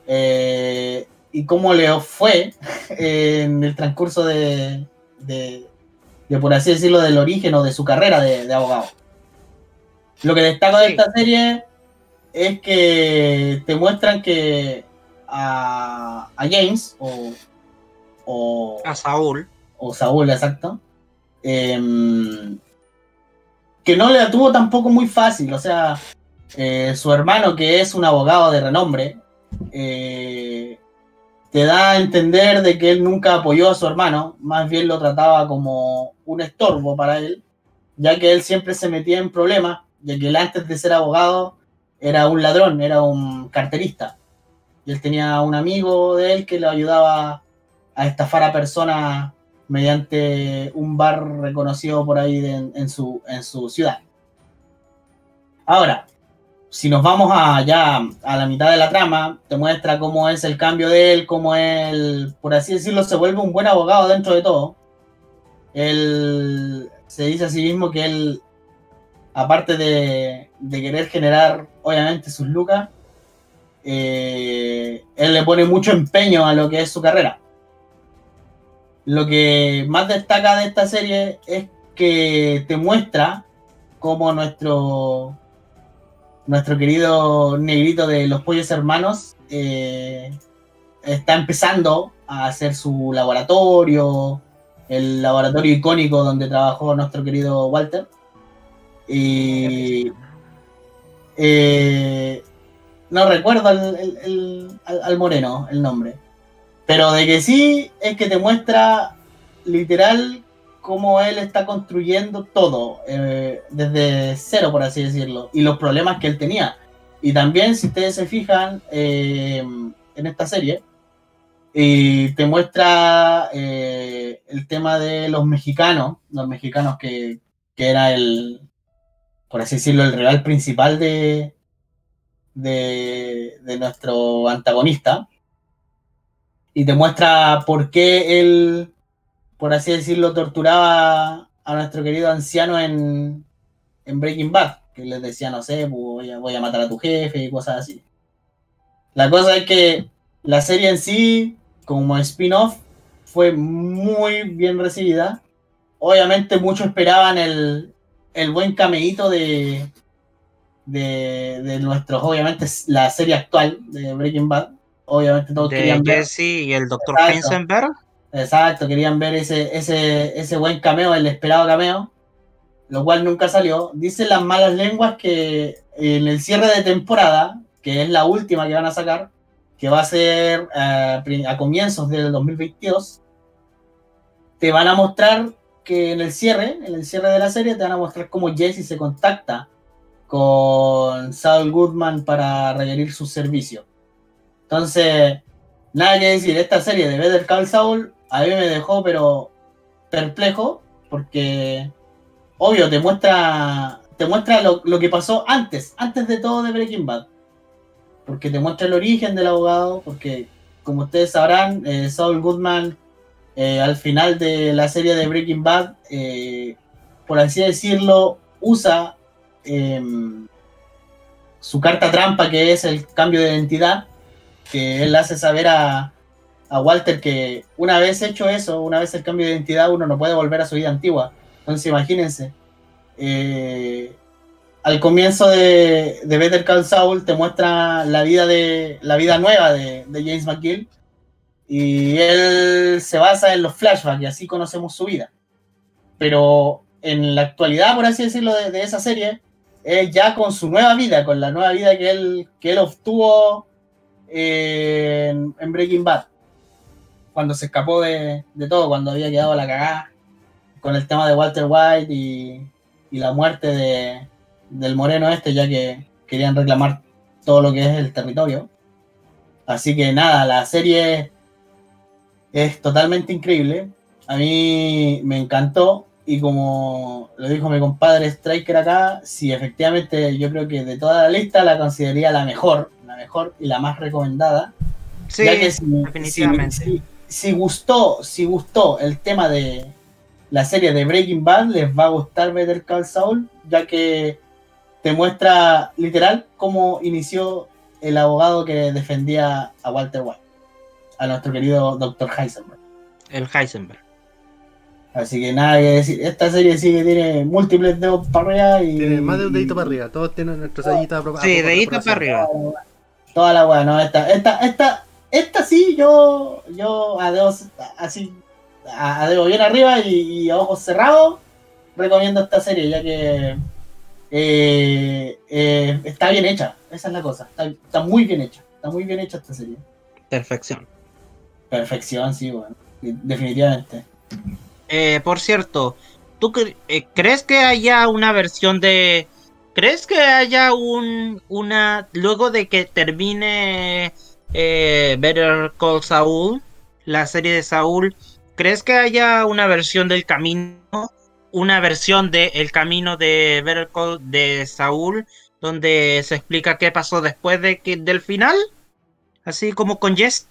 eh, y cómo le fue en el transcurso de, de, de, por así decirlo, del origen o de su carrera de, de abogado. Lo que destaco de Sí. esta serie es que te muestran que a, a James o, o, A Saúl. o Saúl, exacto, em, que no le la tuvo tampoco muy fácil. O sea, eh, su hermano, que es un abogado de renombre, eh, te da a entender de que él nunca apoyó a su hermano, más bien lo trataba como un estorbo para él, ya que él siempre se metía en problemas, ya que él antes de ser abogado era un ladrón, era un carterista. Y él tenía un amigo de él que le ayudaba a estafar a personas mediante un bar reconocido por ahí en, su, en su ciudad. Ahora, si nos vamos allá a la mitad de la trama, te muestra cómo es el cambio de él, cómo él, por así decirlo, se vuelve un buen abogado dentro de todo. Él se dice a sí mismo que él, aparte de, de querer generar, obviamente, sus lucas, eh, él le pone mucho empeño a lo que es su carrera. Lo que más destaca de esta serie es que te muestra cómo nuestro nuestro querido negrito de los pollos hermanos eh, está empezando a hacer su laboratorio, el laboratorio icónico donde trabajó nuestro querido Walter. Y eh, no recuerdo al, al moreno el nombre. Pero de que sí es que te muestra literal cómo él está construyendo todo, eh, desde cero, por así decirlo, y los problemas que él tenía. Y también, si ustedes se fijan eh, en esta serie, te muestra eh, el tema de los mexicanos, los mexicanos que, que, era el, por así decirlo, el rival principal de, de, de nuestro antagonista. Y te muestra por qué él por así decirlo, torturaba a nuestro querido anciano en, Breaking Bad, que les decía, no sé, pues, voy a, matar a tu jefe y cosas así. La cosa es que la serie en sí, como spin-off, fue muy bien recibida. Obviamente muchos esperaban el, el buen cameíto de, de, de nuestros, obviamente, la serie actual de Breaking Bad. Obviamente todos de querían Jesse y el Dr. Heisenberg. Exacto, querían ver ese, ese, ese buen cameo, el esperado cameo, lo cual nunca salió. Dicen las malas lenguas que en el cierre de temporada, que es la última que van a sacar, que va a ser eh, a comienzos del 2022, te van a mostrar que en el cierre, en el cierre de la serie, te van a mostrar cómo Jesse se contacta con Saul Goodman para requerir su servicio. Entonces, nada que decir, esta serie de Better Call Saul a mí me dejó, pero perplejo, porque obvio, te muestra, te muestra lo, que pasó antes, antes de todo de Breaking Bad. Porque te muestra el origen del abogado, porque como ustedes sabrán, eh, Saul Goodman eh, al final de la serie de Breaking Bad, eh, por así decirlo, usa em, su carta trampa, que es el cambio de identidad, que él hace saber a, a Walter que una vez hecho eso, una vez el cambio de identidad, uno no puede volver a su vida antigua. Entonces imagínense, eh, al comienzo de, de, Better Call Saul te muestra la vida, de, la vida nueva de, James McGill y él se basa en los flashbacks y así conocemos su vida. Pero en la actualidad, por así decirlo, de, esa serie, es ya con su nueva vida, con la nueva vida que él, que él obtuvo en Breaking Bad cuando se escapó de, todo, cuando había quedado la cagada con el tema de Walter White y, la muerte de, del moreno este, ya que querían reclamar todo lo que es el territorio. Así que nada, la serie es totalmente increíble. A mí me encantó y como lo dijo mi compadre Striker acá, sí, efectivamente yo creo que de toda la lista la consideraría la mejor, la mejor y la más recomendada. Sí, definitivamente si gustó, si gustó el tema de la serie de Breaking Bad, les va a gustar Better Call Saul, ya que te muestra literal cómo inició el abogado que defendía a Walter White, a nuestro querido Dr. Heisenberg. El Heisenberg. Así que nada que decir, esta serie sí que tiene múltiples dedos para arriba y. Tiene más de un dedito para arriba, todos tienen nuestros sellitos Sí, dedito para arriba. Toda la weá, no, esta, esta, esta, esta sí, yo, yo a así, a, bien arriba y, a ojos cerrados, recomiendo esta serie, ya que eh, eh, está bien hecha, esa es la cosa, está, muy bien hecha, está muy bien hecha esta serie. Perfección. Perfección, sí, bueno, definitivamente. Eh, por cierto, ¿tú crees que haya una versión de... ¿Crees que haya un, una... Luego de que termine eh, Better Call Saul, la serie de Saúl, ¿crees que haya una versión del camino? Una versión de El camino de Better Call de Saúl, donde se explica qué pasó después de que, del final? Así como con Jess.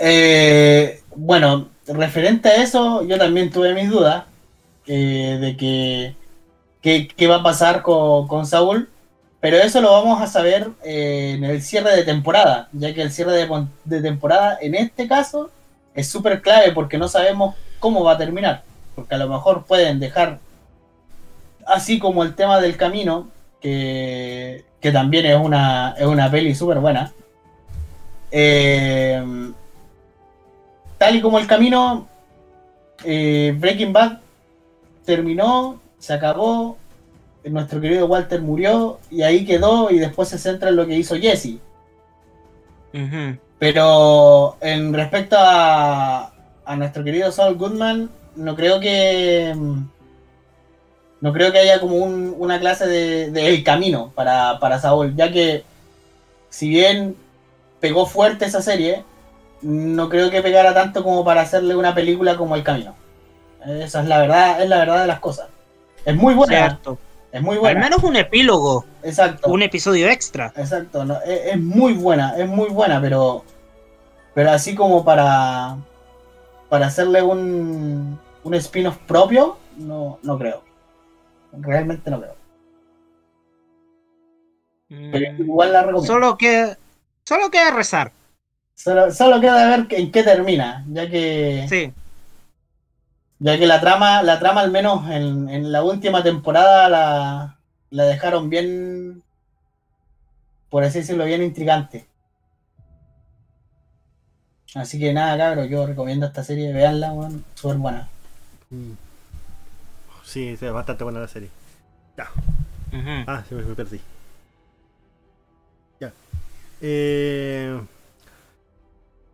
Eh, bueno, referente a eso, yo también tuve mis dudas eh, de que qué va a pasar con, con Saúl pero eso lo vamos a saber eh, en el cierre de temporada, ya que el cierre de, temporada en este caso es súper clave porque no sabemos cómo va a terminar. Porque a lo mejor pueden dejar, así como el tema del camino, que, también es una, es una peli súper buena. Eh, tal y como el camino, eh, Breaking Bad terminó, se acabó, nuestro querido Walter murió y ahí quedó y después se centra en lo que hizo Jesse. Pero en respecto a, a nuestro querido Saul Goodman, no creo que mm, no creo que haya como un- una clase de, de el camino para, para Saúl, ya que si bien pegó fuerte esa serie, no creo que pegara tanto como para hacerle una película como El Camino. Esa es la verdad, es la verdad de las cosas. Es muy buena, Cierto. es muy Al buena. menos un epílogo, Exacto. un episodio extra. Exacto, no, es, es muy buena, es muy buena, pero pero así como para para hacerle un un spin-off propio, no, no creo. Realmente no creo. Pero Mm, igual la recomiendo. Solo, Solo que solo queda rezar. Solo, queda ver que- en qué termina, ya que Sí. ya que la trama, la trama al menos en, en la última temporada la, la dejaron bien, por así decirlo, bien intrigante. Así que nada, cabros, yo recomiendo esta serie, veanla, weón, súper buena. Mm. Sí, es bastante buena la serie. Ya. Ah, sí, me, me perdí. Ya. Eh,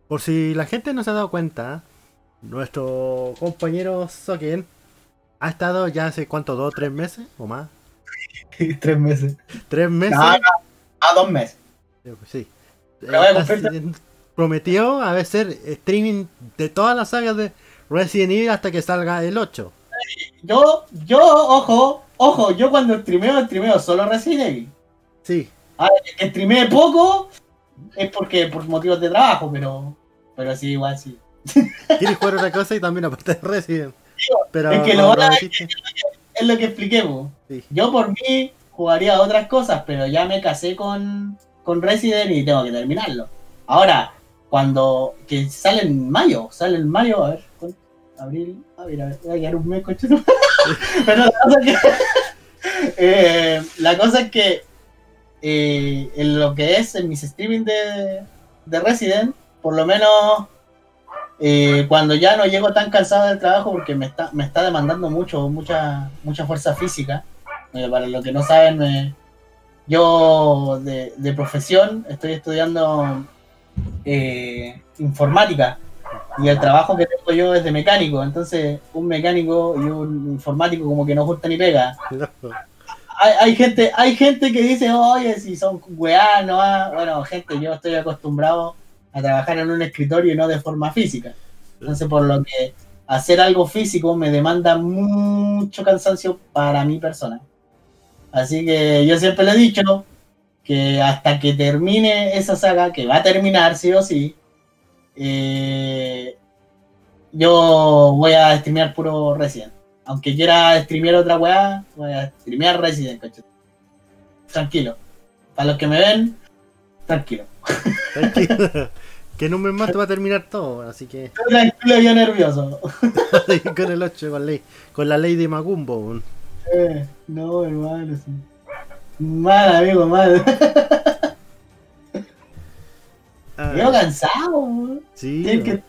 por si la gente no se ha dado cuenta, nuestro compañero Soken ha estado ya hace cuánto, dos, tres meses o más. Tres meses. Tres meses. No, no, a dos meses. Eh, pues sí. Eh, prometió a hacer streaming de todas las sagas de Resident Evil hasta que salga el 8. Yo, yo, ojo, ojo, yo cuando streameo, streameo solo Resident Evil. Sí, Que streamee poco es porque por motivos de trabajo, pero, pero sí, igual sí. quieres jugar otra cosa y también aparte de Resident. Pero es que lo lo van a- hiciste. Es lo que expliqué. Sí. Yo por mí jugaría otras cosas, pero ya me casé con, con Resident y tengo que terminarlo. Ahora, cuando que sale en mayo, sale en mayo, a ver, abril, a ver, a ver, voy a quedar un mes con Pero la cosa es que eh, la cosa es que eh, en lo que es en mis streaming de, de Resident, por lo menos eh, cuando ya no llego tan cansado del trabajo porque me está, me está demandando mucho, mucha, mucha fuerza física. Eh, para los que no saben, me- yo de, de profesión estoy estudiando eh, informática y el trabajo que tengo yo es de mecánico, entonces un mecánico y un informático como que no justa ni pega. Hay, gente, hay gente que dice, oye, si son weá, no va". Bueno, gente, yo estoy acostumbrado a trabajar en un escritorio y no de forma física. Entonces, por lo que hacer algo físico me demanda mucho cansancio para mi persona. Así que yo siempre le he dicho que hasta que termine esa saga, que va a terminar sí o sí, eh, yo voy a streamear puro Resident. Aunque quiera streamear otra weá, voy a streamear Resident, coche. Tranquilo. Para los que me ven, tranquilo. Tranquilo. que en un mes más te va a terminar todo, así que Estoy tranquilo y nervioso. con el 8, con, ley, con la ley de Macumbo. Eh, no, hermano, sí. Mal, amigo, mal. Ah, Veo cansado, weón. sí, Tienes que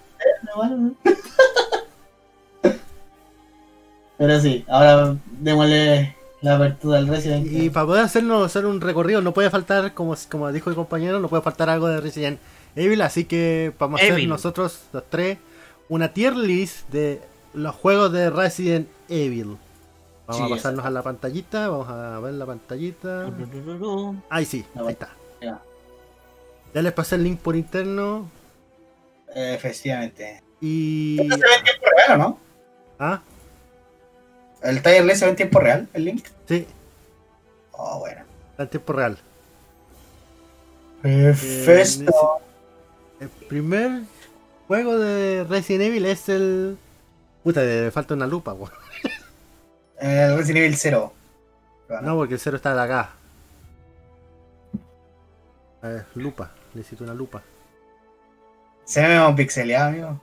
hermano. Pero sí, ahora démosle la apertura al Resident Y para poder hacernos hacer un recorrido, no puede faltar, como, como dijo el compañero, no puede faltar algo de Resident Evil. Así que vamos a hacer Evil. nosotros, los tres, una tier list de los juegos de Resident Evil. Vamos Sí, a pasarnos a la pantallita, vamos a ver la pantallita. Ahí sí, Ah, ahí está. Ya. Ya les pasé el link por interno. Eh, efectivamente. Y. ¿Esto se ve en tiempo real no? Ah, ¿El list se ve en tiempo real, el link? sí, Oh, bueno. está en tiempo real. Perfecto. El primer juego de Resident Evil es el. Puta, le falta una lupa, weón. El Resident Evil 0. No, porque el cero está de acá. A ver, lupa. Necesito una lupa. Se ve medio pixeleado, amigo.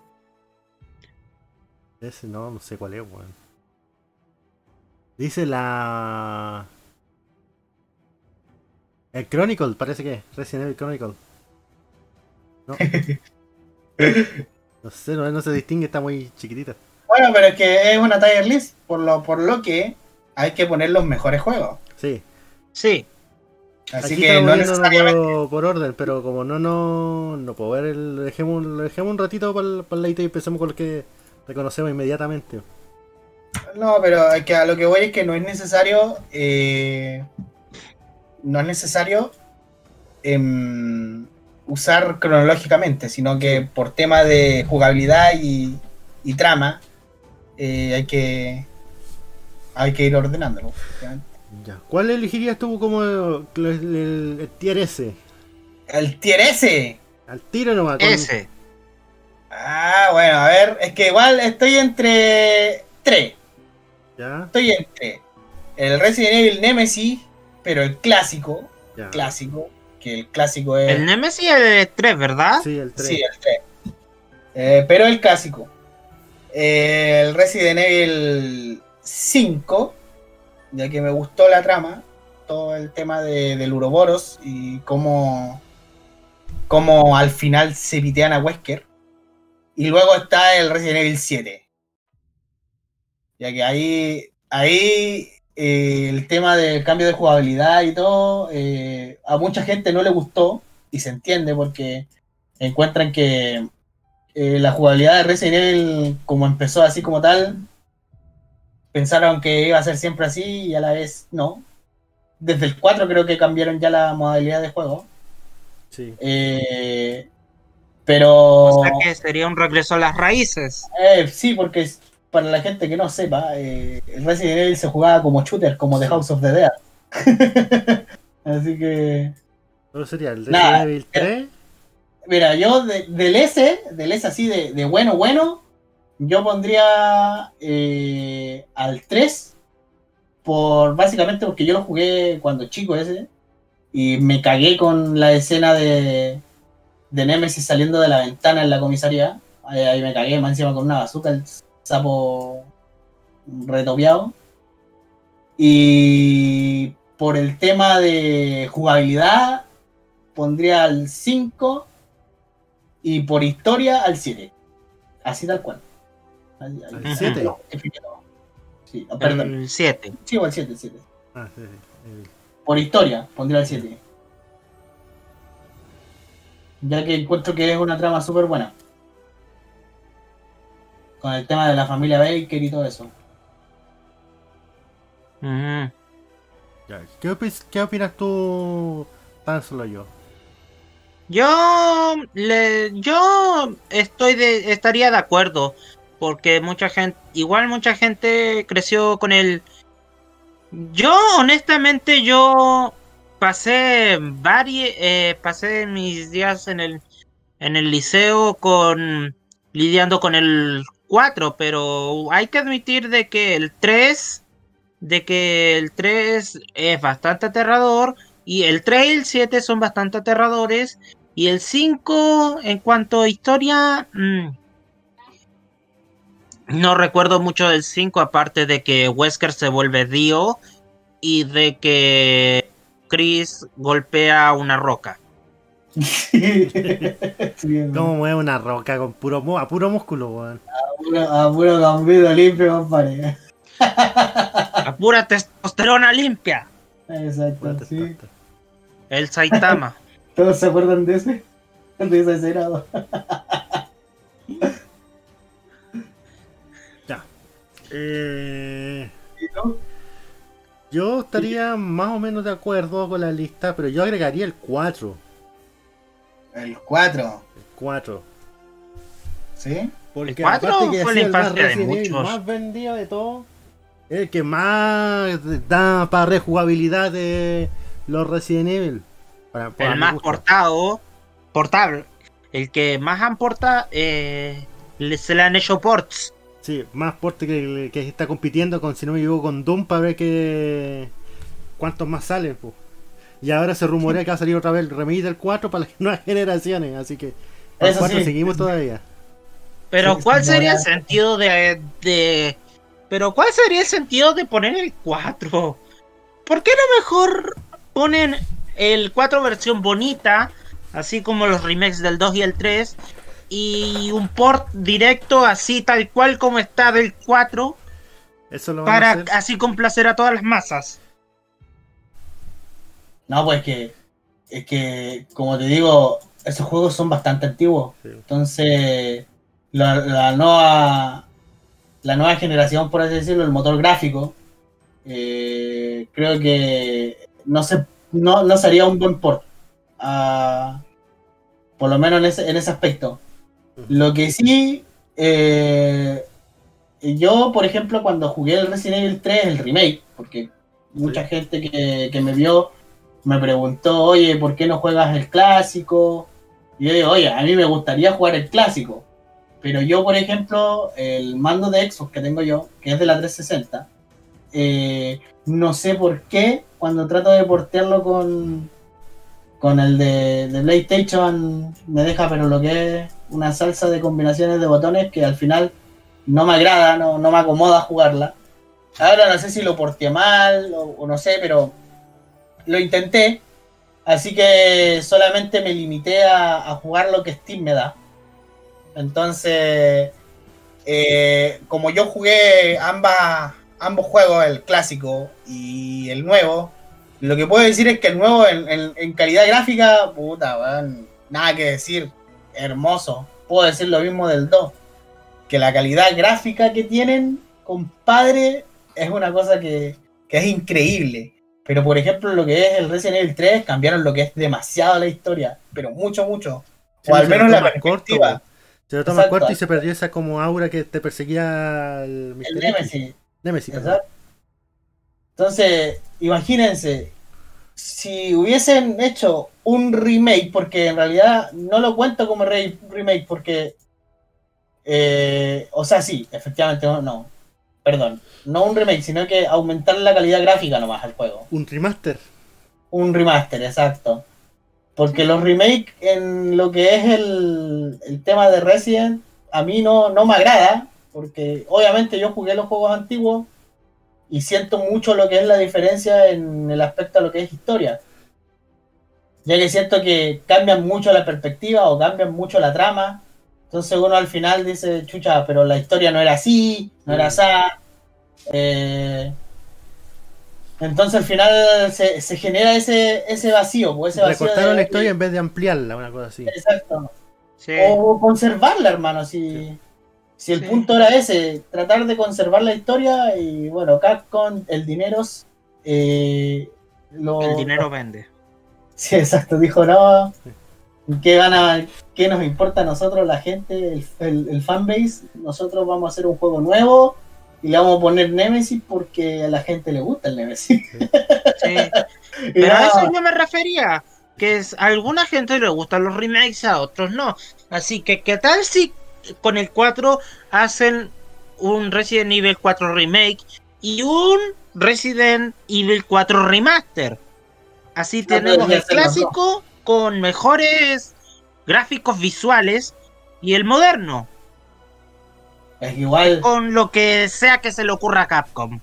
Ese no, no sé cuál es, weón. Dice la. El Chronicle, parece que es. Resident Evil Chronicle. No. No sé, no, no se distingue, está muy chiquitita. Bueno, pero es que es una tier list, por lo, por lo que hay que poner los mejores juegos. Sí. Sí, Así Aquí que no necesariamente. por, por orden, pero como no no no puedo ver el. Lo dejemos, lo dejemos un ratito para el, para el ladito y empecemos con lo que reconocemos inmediatamente. No, pero es que a lo que voy es que no es necesario. eh, no es necesario em, usar cronológicamente, sino que por tema de jugabilidad y, y trama, eh, hay que. Hay que ir ordenándolo. efectivamente. Ya. ¿Cuál elegirías tú como el, el- el tier S? El tier S. Al tiro nomás. con- Ese. Ah, bueno, a ver, es que igual estoy entre tres. Ya, Estoy entre el Resident Evil Nemesis, pero el clásico, ya. clásico, que el clásico es. El Nemesis es el 3, ¿verdad? Sí, el 3. Sí, el 3. pero el clásico. Eh, el Resident Evil 5, ya que me gustó la trama, todo el tema de, del Uroboros y cómo, cómo al final se pitean a Wesker. Y luego está el Resident Evil 7. Ya que ahí, ahí eh, el tema del cambio de jugabilidad y todo, eh, a mucha gente no le gustó y se entiende porque encuentran que eh, la jugabilidad de Resident Evil, como empezó así como tal, pensaron que iba a ser siempre así y a la vez no. Desde el 4 creo que cambiaron ya la modalidad de juego. Sí. Eh, pero O sea que sería un regreso a las raíces. eh, sí, porque para la gente que no sepa, eh, el Resident Evil se jugaba como shooter, como The House of the Dead. así que Solo sería el Resident Evil 3. Mira, yo de- del S, del S así de, de bueno, bueno, yo pondría eh, al 3, por, básicamente porque yo lo jugué cuando chico ese, y me cagué con la escena de, de Nemesis saliendo de la ventana en la comisaría. Ahí, ahí me cagué más encima con una bazooka, el sapo retopiado. Y por el tema de jugabilidad, pondría al 5 y por historia al 7. Así tal cual. Justifiqué todo. Sí, perdón. El 7. Sí, o al 7, el 7. Ah, sí, sí. El- Por historia, pondría al 7. Ya que encuentro que es una trama súper buena. Con el tema de la familia Baker y todo eso. Ya. ¿Qué, opinas tú, tan solo yo? Yo le, yo estoy de, estaría de acuerdo porque mucha gente, igual mucha gente creció con el. Yo honestamente yo pasé varios, pasé mis días en el en el liceo con lidiando con el 4, pero hay que admitir de que el 3 de que el 3 es bastante aterrador y el 3 y el 7 son bastante aterradores y el 5, en cuanto a historia, mm, no recuerdo mucho del 5, aparte de que Wesker se vuelve Dio y de que Chris golpea una roca. Sí, ¿Cómo mueve una roca con puro, mu- a puro músculo, weón? a puro, a puro gambito limpio, compadre. A pura testosterona limpia. Exacto, sí. El Saitama. ¿Todos se acuerdan de ese? De esa escena. Ya. Eh, ¿no? yo estaría más o menos de acuerdo con la lista, pero yo agregaría el 4. El 4, El 4. ¿sí? Porque ¿El cuatro aparte que fue la el más infancia de vendido de todo, es el que más da para rejugabilidad de los Resident Evil. Para- para el más gusto. portado. Portable. El que más han portado. Eh, le- se le han hecho ports. Sí, más porte que, que está compitiendo con, si no me equivoco, con Doom para ver que cuántos más salen. po. Y ahora se rumorea que va a salir otra vez el remake del 4 para las nuevas generaciones, así que para el Eso 4 sí. seguimos todavía. Pero Sí, ¿cuál sería el sentido de, de... Pero ¿cuál sería el sentido de poner el 4? ¿Por qué no mejor ponen el 4 versión bonita, así como los remakes del 2 y el 3, y un port directo así tal cual como está del 4, Eso lo van a para hacer. así complacer a todas las masas? No, pues que, es que, como te digo, esos juegos son bastante antiguos. Sí. Entonces, la, la nueva la nueva generación, por así decirlo, el motor gráfico, eh, creo que no se, no, no sería un buen port. por lo menos en ese, en ese aspecto. Lo que sí, eh, yo, por ejemplo, cuando jugué el Resident Evil 3, el remake, porque mucha gente que, que me vio me preguntó, oye, ¿por qué no juegas el clásico? Y yo digo, oye, a mí me gustaría jugar el clásico. Pero yo, por ejemplo, el mando de Xbox que tengo yo, que es de la 360, eh, no sé por qué cuando trato de portearlo con, con el de, de PlayStation me deja, pero lo que es una salsa de combinaciones de botones que al final no me agrada, no, no me acomoda jugarla. Ahora no sé si lo porteé mal o, o no sé, pero lo intenté. Así que solamente me limité a, jugar lo que Steam me da. Entonces, eh, como yo jugué ambas, ambos juegos, el clásico y el nuevo, lo que puedo decir es que el nuevo en, calidad gráfica, puta, nada que decir, hermoso. Puedo decir lo mismo del 2. Que la calidad gráfica que tienen, compadre, es una cosa que es increíble. Pero por ejemplo, lo que es el Resident Evil 3, cambiaron lo que es demasiado la historia, pero mucho, mucho. Sí, o al menos la corto, perspectiva. weón. Se lo toma corto y se perdió esa como aura que te perseguía el. El. Nemesis. Nemesis. Entonces, imagínense, si hubiesen hecho un remake, porque en realidad no lo cuento como re- remake, porque, eh, o sea, sí, efectivamente, no, no, perdón, no un remake, sino que aumentar la calidad gráfica nomás al juego. Un remaster. Un remaster, exacto. Porque los remakes en lo que es el, el tema de Resident, a mí no, no me agrada, porque obviamente yo jugué los juegos antiguos y siento mucho lo que es la diferencia en el aspecto de lo que es historia. Ya que siento que cambian mucho la perspectiva o cambian mucho la trama. Entonces uno al final dice, chucha, pero la historia no era así, no era así. Eh, entonces al final se, se genera ese, ese vacío, pues, ese vacío Recortaron de- la historia en vez de ampliarla, una cosa así. Exacto. Sí. O conservarla, hermano. Si, si el Sí. punto era ese, tratar de conservar la historia y bueno, Capcom, el dinero. eh, lo- El dinero vende. Sí, exacto. Dijo, no. ¿Qué, gana, ¿Qué nos importa a nosotros, la gente, el, el, el fanbase? Nosotros vamos a hacer un juego nuevo y le vamos a poner Nemesis porque a la gente le gusta el Nemesis. Sí. Pero a eso yo me refería. Que es, a alguna gente le gustan los remakes, a otros no. Así que, ¿qué tal si con el 4 hacen un Resident Evil 4 remake y un Resident Evil 4 remaster? Así tenemos el clásico con mejores gráficos visuales y el moderno, es igual. con lo que sea que se le ocurra a Capcom.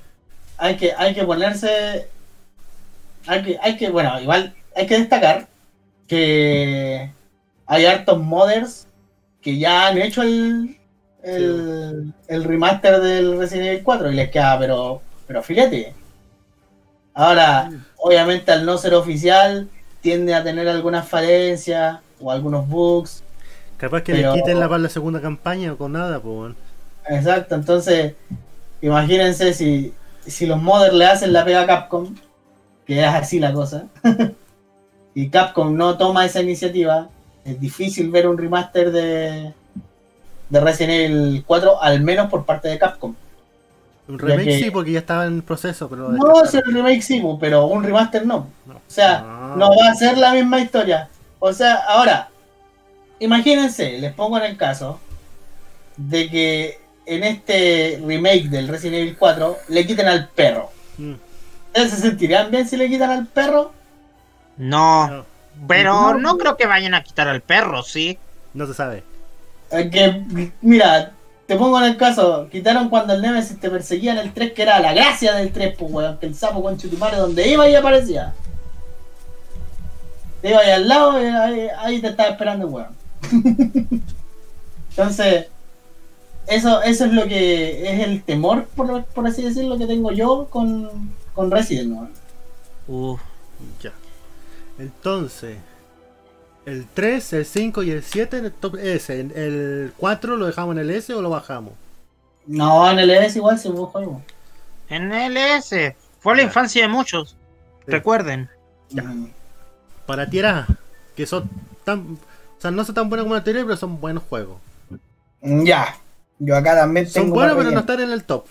hay que, hay que ponerse. Hay que, hay que, bueno, igual hay que destacar que hay hartos modders que ya han hecho el, el, el remaster del Resident Evil 4 y les queda, pero, pero fíjate. Ahora, obviamente al no ser oficial, tiende a tener algunas falencias o algunos bugs. Capaz que Pero- le quiten la para la segunda campaña o con nada, pues. Exacto, entonces, imagínense si, si los modders le hacen la pega a Capcom, que es así la cosa, y Capcom no toma esa iniciativa, es difícil ver un remaster de, de Resident Evil 4, al menos por parte de Capcom. Un remake que- sí, porque ya estaba en proceso, pero. No, si el remake sí, bu, pero un remaster no. No. O sea, Ah. no va a ser la misma historia. O sea, ahora, imagínense, les pongo en el caso de que en este remake del Resident Evil 4 le quiten al perro. Mm, ¿Ustedes se sentirían bien si le quitan al perro? No, no, pero No. no creo que vayan a quitar al perro, ¿sí? no se sabe. Eh, que, mira, te pongo en el caso, quitaron cuando el Nemesis te perseguía en el 3, que era la gracia del 3, pues weón, que el sapo con Chutumare donde iba y aparecía. Te iba ahí al lado y ahí, ahí te estaba esperando weón. Entonces, eso, eso es lo que es el temor, por, así decirlo, que tengo yo con, con Resident, weón. Uf, Ya. Entonces, el 3, el 5 y el 7 en el top S. ¿En ¿El 4 lo dejamos en el S o lo bajamos? No, en el ES igual se hubo juego. En LS. Fue la Ya. infancia de muchos. Sí. Recuerden. Ya. Mm. Para ti era que son tan. O sea, no son tan buenos como los anteriores, pero son buenos juegos. Mm, Ya. Yo acá también Son tengo buenos, más pero no están en el top.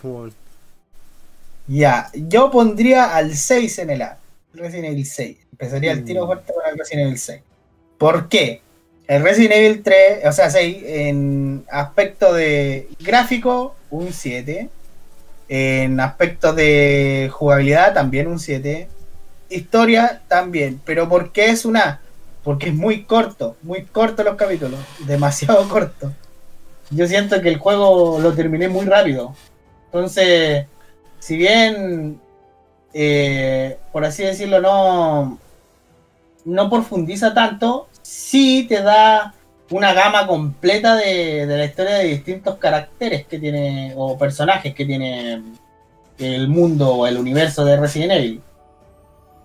Ya. Yo pondría al 6 en el A. Resident Evil 6. Empezaría el tiro Mm. fuerte con el Resident Evil 6. ¿Por qué? El Resident Evil 3, o sea, 6, en aspecto de gráfico, un 7. En aspecto de jugabilidad, también un 7. Historia, también. Pero ¿por qué es un A? Porque es muy corto, muy corto los capítulos. Demasiado corto. Yo siento que el juego lo terminé muy rápido. Entonces, si bien, eh, por así decirlo, no, no profundiza tanto, sí te da una gama completa de, de la historia de distintos caracteres que tiene, o personajes que tiene el mundo o el universo de Resident Evil.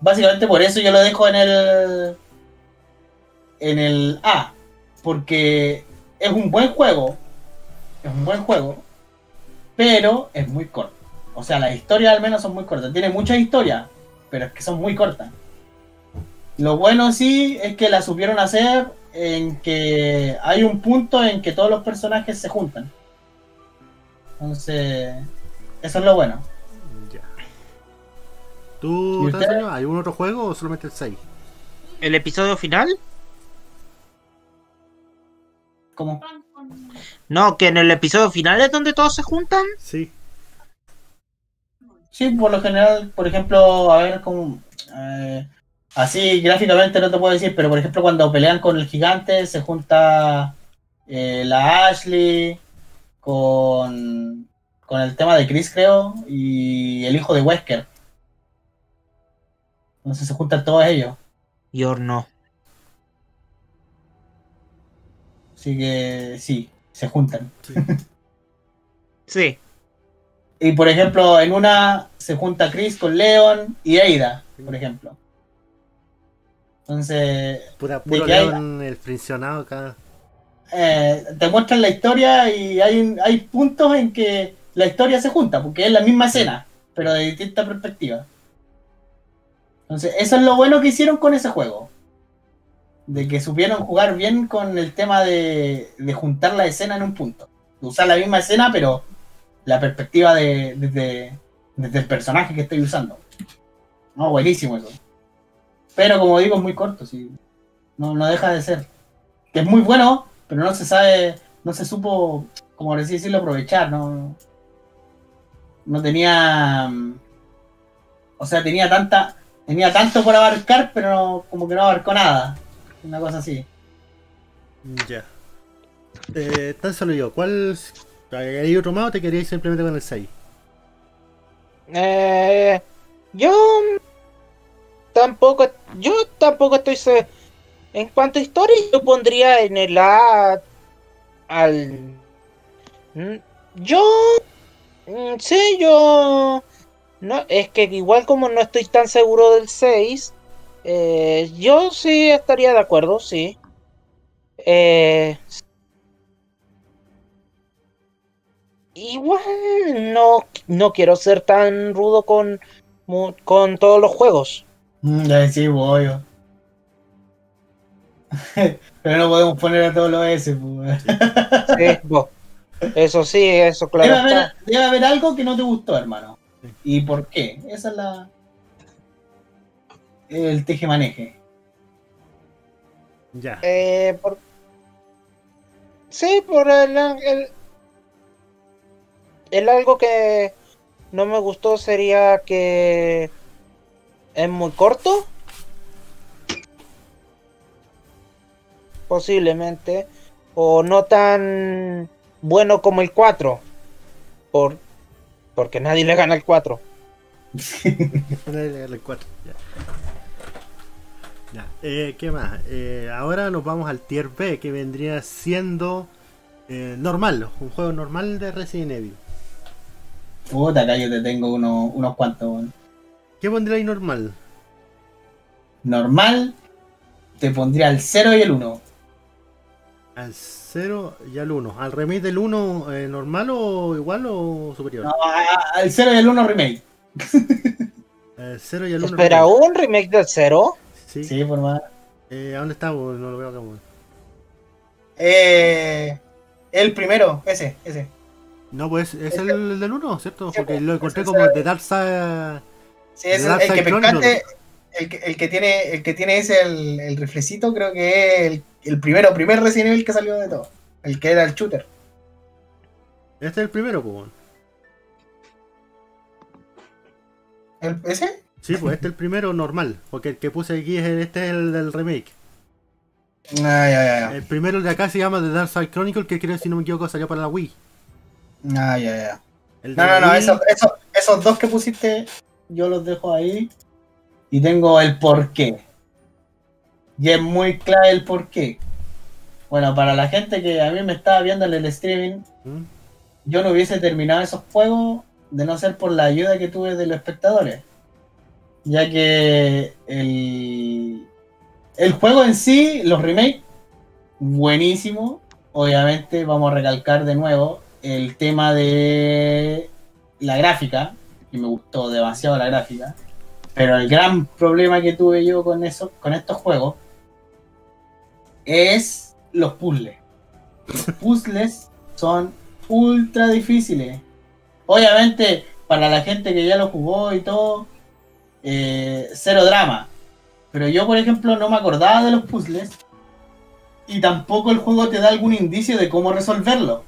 Básicamente por eso yo lo dejo en el en el A, porque es un buen juego, es un buen juego, pero es muy corto. O sea, las historias al menos son muy cortas. Tiene muchas historias, pero es que son muy cortas. Lo bueno sí es que la supieron hacer en que hay un punto en que todos los personajes se juntan. Entonces, eso es lo bueno. Ya. ¿Tú, ¿Y usted? Tatsuro, algún otro juego o solamente el 6? ¿El episodio final? Como No, que en el episodio final es donde todos se juntan. Sí. Sí, por lo general, por ejemplo, a ver, como eh, así gráficamente no te puedo decir, pero por ejemplo cuando pelean con el gigante se junta eh, la Ashley con, con el tema de Chris, creo, y el hijo de Wesker. Entonces se juntan todos ellos. Yo no. Así que sí, se juntan. Sí. Y por ejemplo, en una se junta Chris con Leon y Ada, por ejemplo. Entonces, Pura, puro hay- el frencionado acá. eh, te muestran la historia y hay, hay puntos en que la historia se junta, porque es la misma escena, pero de distinta perspectiva. Entonces, eso es lo bueno que hicieron con ese juego. De que supieron jugar bien con el tema de, de juntar la escena en un punto. De usar la misma escena, pero la perspectiva de, desde, desde el personaje que estoy usando. No, buenísimo eso. Pero como digo, es muy corto, sí. No, no deja de ser. Que es muy bueno, pero no se sabe, no se supo, como por así decirlo, aprovechar, no, no tenía, mm, o sea, tenía tanta, tenía tanto por abarcar, pero no- como que no abarcó nada, una cosa así. Ya. Eh, tan solo yo, ¿cuál. ¿Hay otro más o te queríais simplemente con el 6? Eh, yo tampoco, yo tampoco estoy se- En cuanto a historia, yo pondría en el A al. Mm, Yo. mm, Sí, yo. No, es que igual como no estoy tan seguro del 6, eh, yo sí estaría de acuerdo, sí. Eh, igual no, no quiero ser tan rudo con, con todos los juegos. Mm, Ya sí, voy. pero no podemos poner a todos los S. pues. Sí, bo. Eso sí, eso Debe claro haber, está. debe haber algo que no te gustó, hermano. ¿Y por qué? Esa es la. El teje-maneje. Ya. Eh, por... Sí, por el, el, el algo que no me gustó sería que es muy corto. Posiblemente. O no tan bueno como el 4. Por, porque nadie le gana el 4. Dale, dale, cuatro, Ya. Ya, eh, ¿Qué más? Eh, ahora nos vamos al tier B, que vendría siendo eh, normal, un juego normal de Resident Evil. Puta, acá yo te tengo uno- unos cuantos. ¿Qué pondría ahí normal? Normal, te pondría el 0 y el 1. Al 0 y al 1. ¿Al remake del 1 eh, normal o igual o superior? No, al 0 y al 1 remake. El 0 y el 1. Espera, ¿un remake del cero? Sí. Sí, por más. Eh, ¿A dónde está? No lo veo acá. Eh, el primero, ese, ese. No, pues es Ese- el del 1, ¿cierto? Sí, Porque pues, lo encontré como el- de Dark Side. Sí, ese, Dark el que pescaste, el que, el que tiene, el que tiene ese el, el riflecito, creo que es el, el primero, primer Resident Evil que salió de todo. El que era el shooter. Este es el primero, pues. ¿El- ¿Ese? Sí, pues este es el primero normal. Porque el que puse aquí es el- este es el del remake. Ah, ya, ya. El primero de acá se llama The Dark Side Chronicle, que creo, si no me equivoco, salió para la Wii. Ah, ya, ya. El No, no, no, esos, esos, esos dos que pusiste, yo los dejo ahí. Y tengo el porqué. Y es muy clave el porqué. Bueno, para la gente que a mí me estaba viendo en el streaming, ¿Mm? yo no hubiese terminado esos juegos de no ser por la ayuda que tuve de los espectadores. Ya que el, el juego en sí, los remakes, buenísimo. Obviamente vamos a recalcar de nuevo el tema de la gráfica, que me gustó demasiado la gráfica. Pero el gran problema que tuve yo con eso, con estos juegos, es los puzzles. Los puzzles son ultra difíciles. Obviamente, para la gente que ya lo jugó y todo, eh, cero drama. Pero yo, por ejemplo, no me acordaba de los puzzles. Y tampoco el juego te da algún indicio de cómo resolverlo.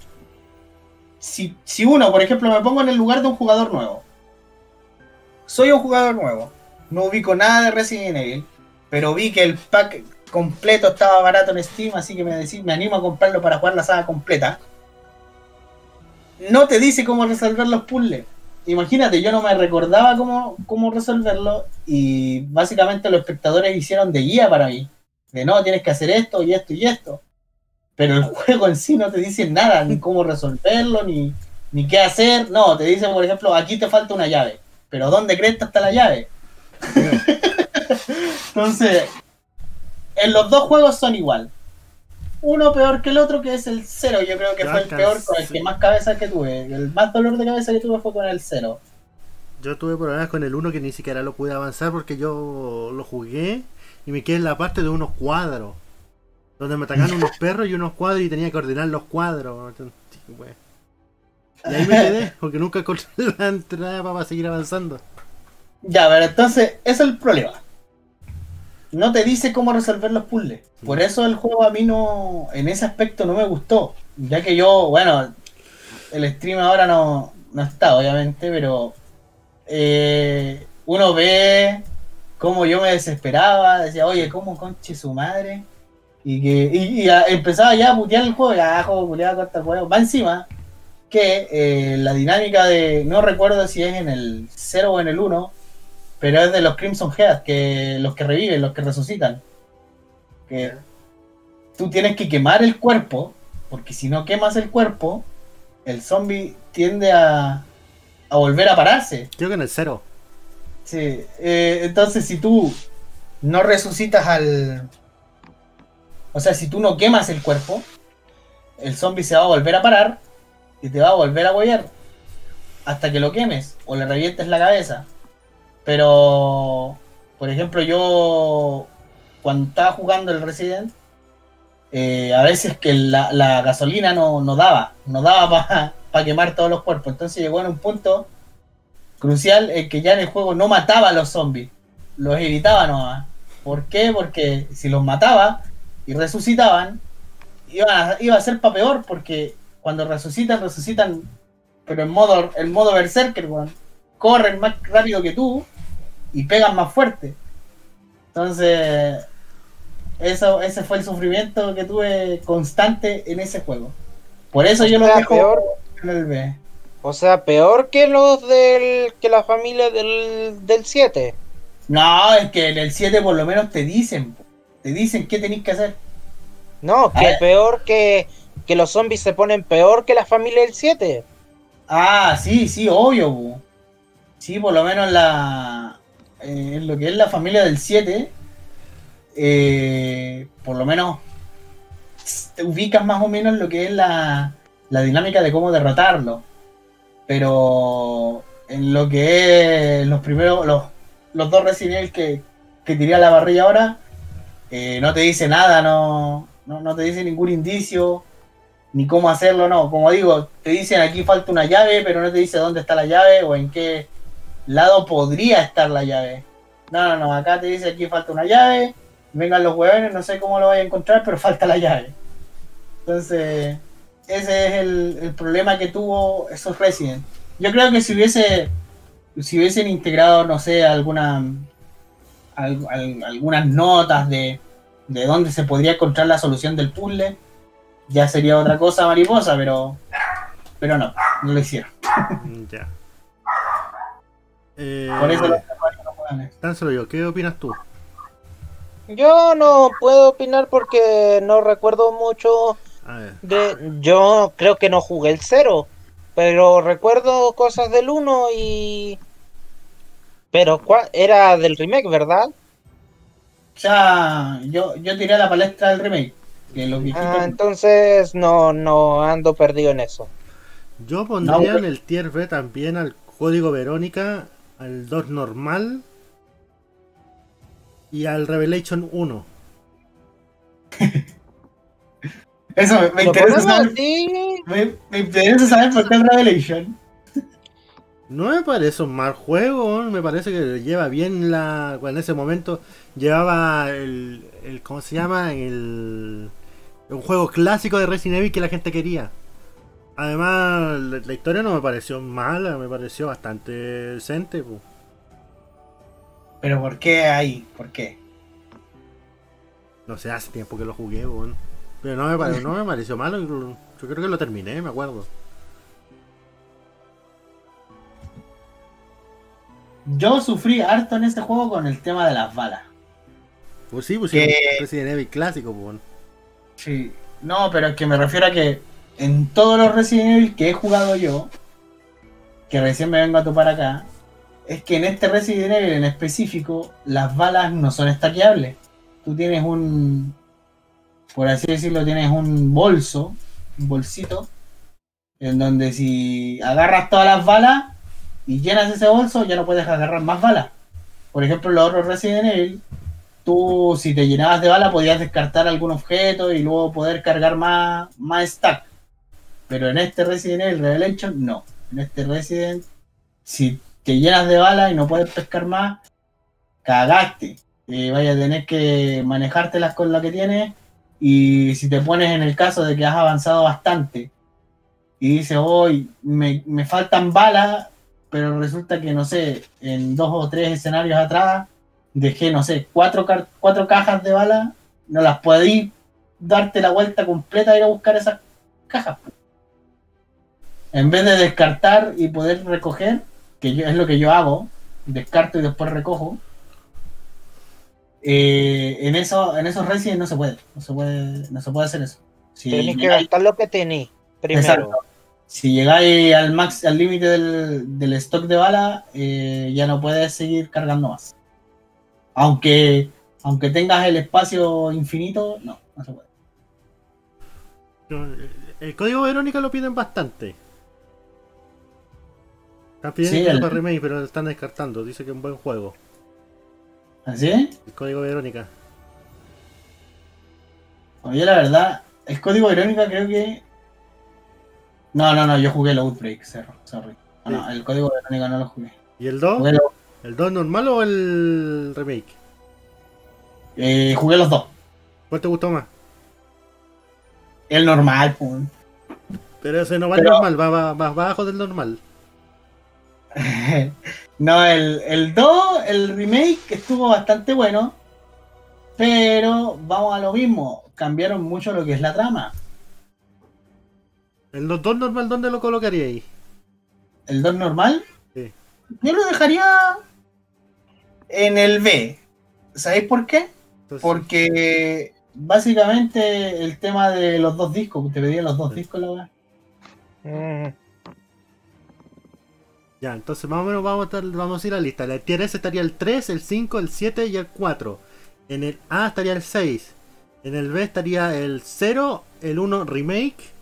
Si, si uno, por ejemplo, me pongo en el lugar de un jugador nuevo. Soy un jugador nuevo. No ubico nada de Resident Evil. Pero vi que el pack completo estaba barato en Steam, así que me, decí- me animo a comprarlo para jugar la saga completa. No te dice cómo resolver los puzzles. Imagínate, yo no me recordaba cómo, cómo resolverlo y básicamente los espectadores hicieron de guía para mí. De no, tienes que hacer esto y esto y esto. Pero el juego en sí no te dice nada, ni cómo resolverlo, ni, ni qué hacer. No, te dice, por ejemplo, aquí te falta una llave. Pero ¿dónde crees que está la llave? Entonces, en los dos juegos son igual. Uno peor que el otro, que es el cero. Yo creo que fue el peor, con el que más cabeza que tuve. El más dolor de cabeza que tuve fue con el cero. Yo tuve problemas con el 1 que ni siquiera lo pude avanzar porque yo lo jugué y me quedé en la parte de unos cuadros. Donde me atacaban unos perros y unos cuadros y tenía que ordenar los cuadros. Y ahí me quedé porque nunca encontré la entrada para seguir avanzando. Ya, pero entonces, ese es el problema. No te dice cómo resolver los puzzles. Por eso el juego a mí no, en ese aspecto no me gustó. Ya que yo, bueno, el stream ahora no, no está, obviamente, pero eh, uno ve cómo yo me desesperaba, decía, oye, ¿cómo conche su madre? Y que y, y a- empezaba ya a putear el juego, ya, juego, culiado, corta el juego. Va encima que eh, la dinámica de, no recuerdo si es en el 0 o en el 1, pero es de los Crimson Head, que los que reviven, los que resucitan. Que tú tienes que quemar el cuerpo, porque si no quemas el cuerpo, el zombie tiende a, a volver a pararse. Creo que en el 0. Sí, eh, entonces si tú no resucitas al... O sea, si tú no quemas el cuerpo, el zombie se va a volver a parar y te va a volver a apoyar hasta que lo quemes o le revientes la cabeza. Pero, por ejemplo, yo cuando estaba jugando el Resident, eh, a veces que la, gasolina no, no daba, no daba para quemar todos los cuerpos. Entonces llegó en un punto crucial en que ya en el juego no mataba a los zombies, los evitaba nomás. ¿Por qué? Porque si los mataba y resucitaban, iba a, iba a ser para peor, porque cuando resucitan, resucitan, pero en modo, en modo berserker, weón. corren más rápido que tú y pegan más fuerte. Entonces, eso, ese fue el sufrimiento que tuve constante en ese juego. Por eso yo lo dejo peor. en el B. O sea, peor que los del. que la familia del, del 7. No, es que en el 7 por lo menos te dicen, te dicen qué tenéis que hacer. No, que peor que. Que los zombies se ponen peor que la familia del 7. Ah, sí, sí, obvio. Sí, por lo menos la eh, lo que es la familia del 7, eh, por lo menos te ubicas más o menos lo que es la, la dinámica de cómo derrotarlo. Pero en lo que es los primeros, los, los dos Resident que, que tiré a la barrilla ahora, eh, no te dice nada, no, no, no te dice ningún indicio, ni cómo hacerlo, no. Como digo, te dicen aquí falta una llave, pero no te dice dónde está la llave o en qué lado podría estar la llave. No, no, no, acá te dice aquí falta una llave, vengan los huevones, no sé cómo lo voy a encontrar, pero falta la llave. Entonces, ese es el, problema que tuvo esos Resident. Yo creo que si hubiese si hubiesen integrado, no sé, alguna al- al- algunas notas de, de dónde se podría encontrar la solución del puzzle, ya sería otra cosa mariposa, pero pero no, no lo hicieron. Ya. Eh, Por eso los tan solo yo, ¿qué opinas tú? Yo no puedo opinar porque no recuerdo mucho de... Yo creo que no jugué el cero, pero recuerdo cosas del 1 y... Pero ¿cuál? era del remake, ¿verdad? O sea, yo, yo tiré a la palestra del remake, que los viejitos Ah, entonces no, no ando perdido en eso. yo pondría No, en el tier B también al código Verónica, al 2 normal y al Revelation 1. Eso me, me ¿Lo interesa saber, me interesa saber por qué el Revelation. No me parece un mal juego, me parece que lleva bien la. En ese momento llevaba el. el ¿Cómo se llama? El. Un juego clásico de Resident Evil que la gente quería. Además, la, la historia no me pareció mala, me pareció bastante decente. po. Pero ¿por qué ahí? ¿Por qué? No sé, hace tiempo que lo jugué. Pero no me, pare- no me pareció malo, yo creo que lo terminé, me acuerdo. Yo sufrí harto en este juego con el tema de las balas. Pues sí, pues Que- un Resident Evil clásico, pues. Sí. No, pero es que me refiero a que en todos los Resident Evil que he jugado yo, que recién me vengo a topar acá, es que en este Resident Evil en específico, las balas no son estaqueables. Tú tienes un, por así decirlo, tienes un bolso, un bolsito, en donde si agarras todas las balas y llenas ese bolso, ya no puedes agarrar más balas. Por ejemplo, los otros Resident Evil, tú si te llenabas de bala podías descartar algún objeto y luego poder cargar más, más stack. Pero en este Resident Evil Revelation no. En este Resident, si te llenas de bala y no puedes pescar más, cagaste. Eh, vaya a tener que manejártelas con la que tienes. Y si te pones en el caso de que has avanzado bastante y dices, hoy me, me faltan balas, pero resulta que, no sé, en dos o tres escenarios atrás dejé, no sé, cuatro, car- cuatro cajas de balas, no las podí darte la vuelta completa e ir a buscar esas cajas. En vez de descartar y poder recoger, que yo, es lo que yo hago, descarto y después recojo, eh, en, eso, en esos Resident no se puede, no se puede, no se puede hacer eso. Si Tenés que gastar lo que tenés primero. Exacto. si llegáis al max, al límite del, del stock de bala, eh, ya no puedes seguir cargando más. Aunque, aunque tengas el espacio infinito, no, no se puede. No, el- código Verónica lo piden bastante. Están pidiendo Sí, el- para remake, pero lo están descartando. Dice que es un buen juego. ¿Así? El código Verónica. Oye, la verdad, el código irónica creo que. No, no, no, yo jugué el Outbreak, cerro, sorry. No, no, el código irónica no lo jugué. ¿Y el 2? Jugué, lo- ¿El 2 normal o el remake? eh, jugué los dos. ¿Cuál te gustó más? El normal, pues. Pero ese no va Pero- normal, va, va más bajo del normal. no, el, el 2, el remake estuvo bastante bueno. Pero vamos a lo mismo. Cambiaron mucho lo que es la trama. ¿El 2 normal dónde lo colocaría ahí? El 2 normal. Sí. Yo lo dejaría en el B. ¿Sabéis por qué? Entonces, Porque básicamente el tema de los dos discos, te pedían los dos discos la verdad. Mm, Ya, entonces más o menos vamos a, estar- vamos a ir a la lista. En el tier S estaría el 3, el 5, el 7 y el 4. En el A estaría el 6. En el B estaría el 0, el 1 Remake,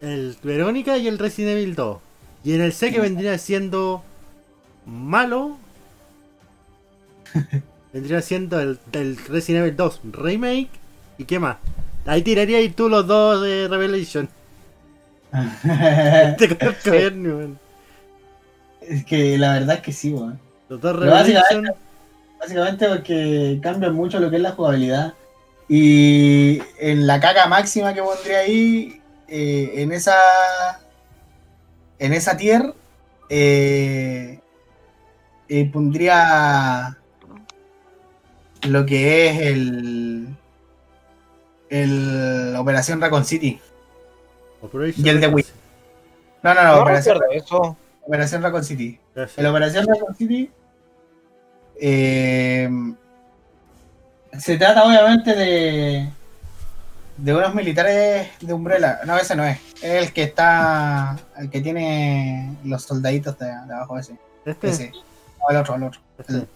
el Verónica y el Resident Evil 2. Y en el C que vendría siendo malo, vendría siendo el, el Resident Evil 2 Remake. ¿Y qué más? Ahí tiraría ahí tú los dos de Revelation. Te conozco bien, weón. es que la verdad es que sí, weón. Los dos básicamente- Revelation. Básicamente porque cambian mucho lo que es la jugabilidad. Y en la caga máxima que pondría ahí, eh, en esa. En esa tier, eh, eh, pondría lo que es el. El Operación Raccoon City. Operation y el de Wii. No, no, no, No Operación, eso. Operación Raccoon City. Gracias. La operación Raccoon City eh, se trata obviamente de de unos militares de Umbrella. No, ese no es. Es el que está. El que tiene los soldaditos de, de abajo ese. Este, Ese. No, el otro, el otro. este.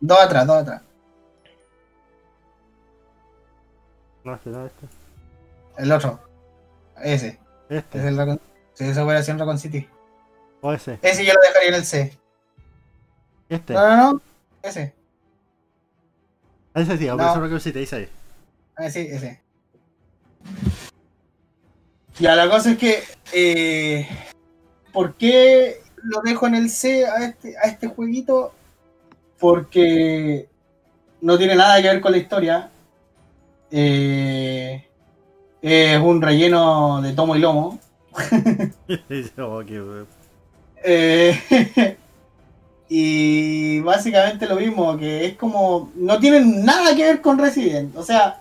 Dos atrás, dos atrás. No, este no, este. El otro. Ese. Este. Es el Raccoon. Sí, esa operación Raccoon City. O ese. Ese yo lo dejaría en el C. Este. No, no, no. Ese. Ese sí, No. Operación Raccoon City, dice ahí. Ah, sí, ese. Ya, la cosa es que. Eh, ¿Por qué lo dejo en el C a este, a este jueguito? Porque no tiene nada que ver con la historia. Eh, es un relleno de tomo y lomo. Oh. Eh, y básicamente lo mismo, que es como. No tienen nada que ver con Resident. O sea,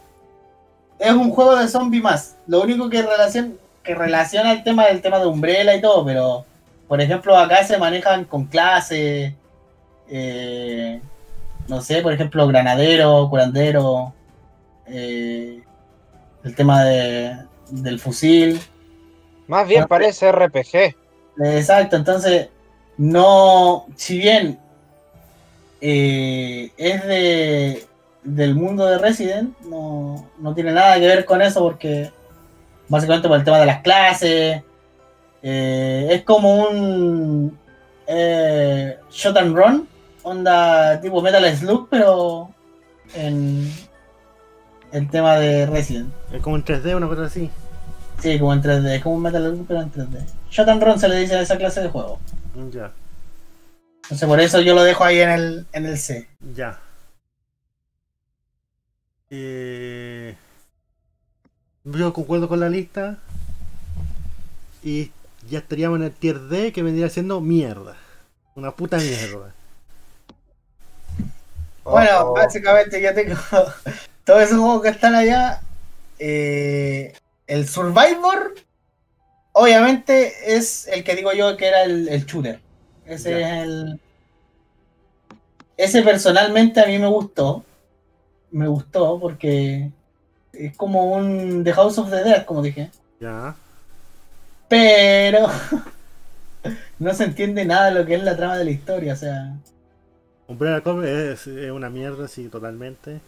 es un juego de zombie más. Lo único que, relacion, que relaciona el tema del tema de Umbrella y todo, pero por ejemplo, acá se manejan con clases. eh, no sé, por ejemplo, granadero, curandero. Eh, el tema de, del fusil. Más bien Ah, parece RPG. Exacto, entonces, no, si bien eh, es de, del mundo de Resident, no, no tiene nada que ver con eso porque básicamente por el tema de las clases, eh, es como un eh, shot and run, onda tipo Metal Slug, pero en el tema de Resident. Es como en 3D, una cosa así. Sí, como en 3D, es como un Metal Slug, pero en 3D. Shot se le dice a esa clase de juego. Ya, Entonces por eso yo lo dejo ahí en el, en el C. ya. Eh, yo concuerdo con la lista. Y ya estaríamos en el tier D que vendría siendo mierda. Una puta mierda. Bueno, Oh, básicamente yo tengo todos esos juegos que están allá. eh, el Survivor, obviamente, es el que digo yo que era el, el shooter. Ese es el. Ese personalmente a mí me gustó. Me gustó porque es como un The House of the Dead, como dije. Ya. Pero no se entiende nada de lo que es la trama de la historia. O sea, Umbrella Corp es, es una mierda, sí, totalmente.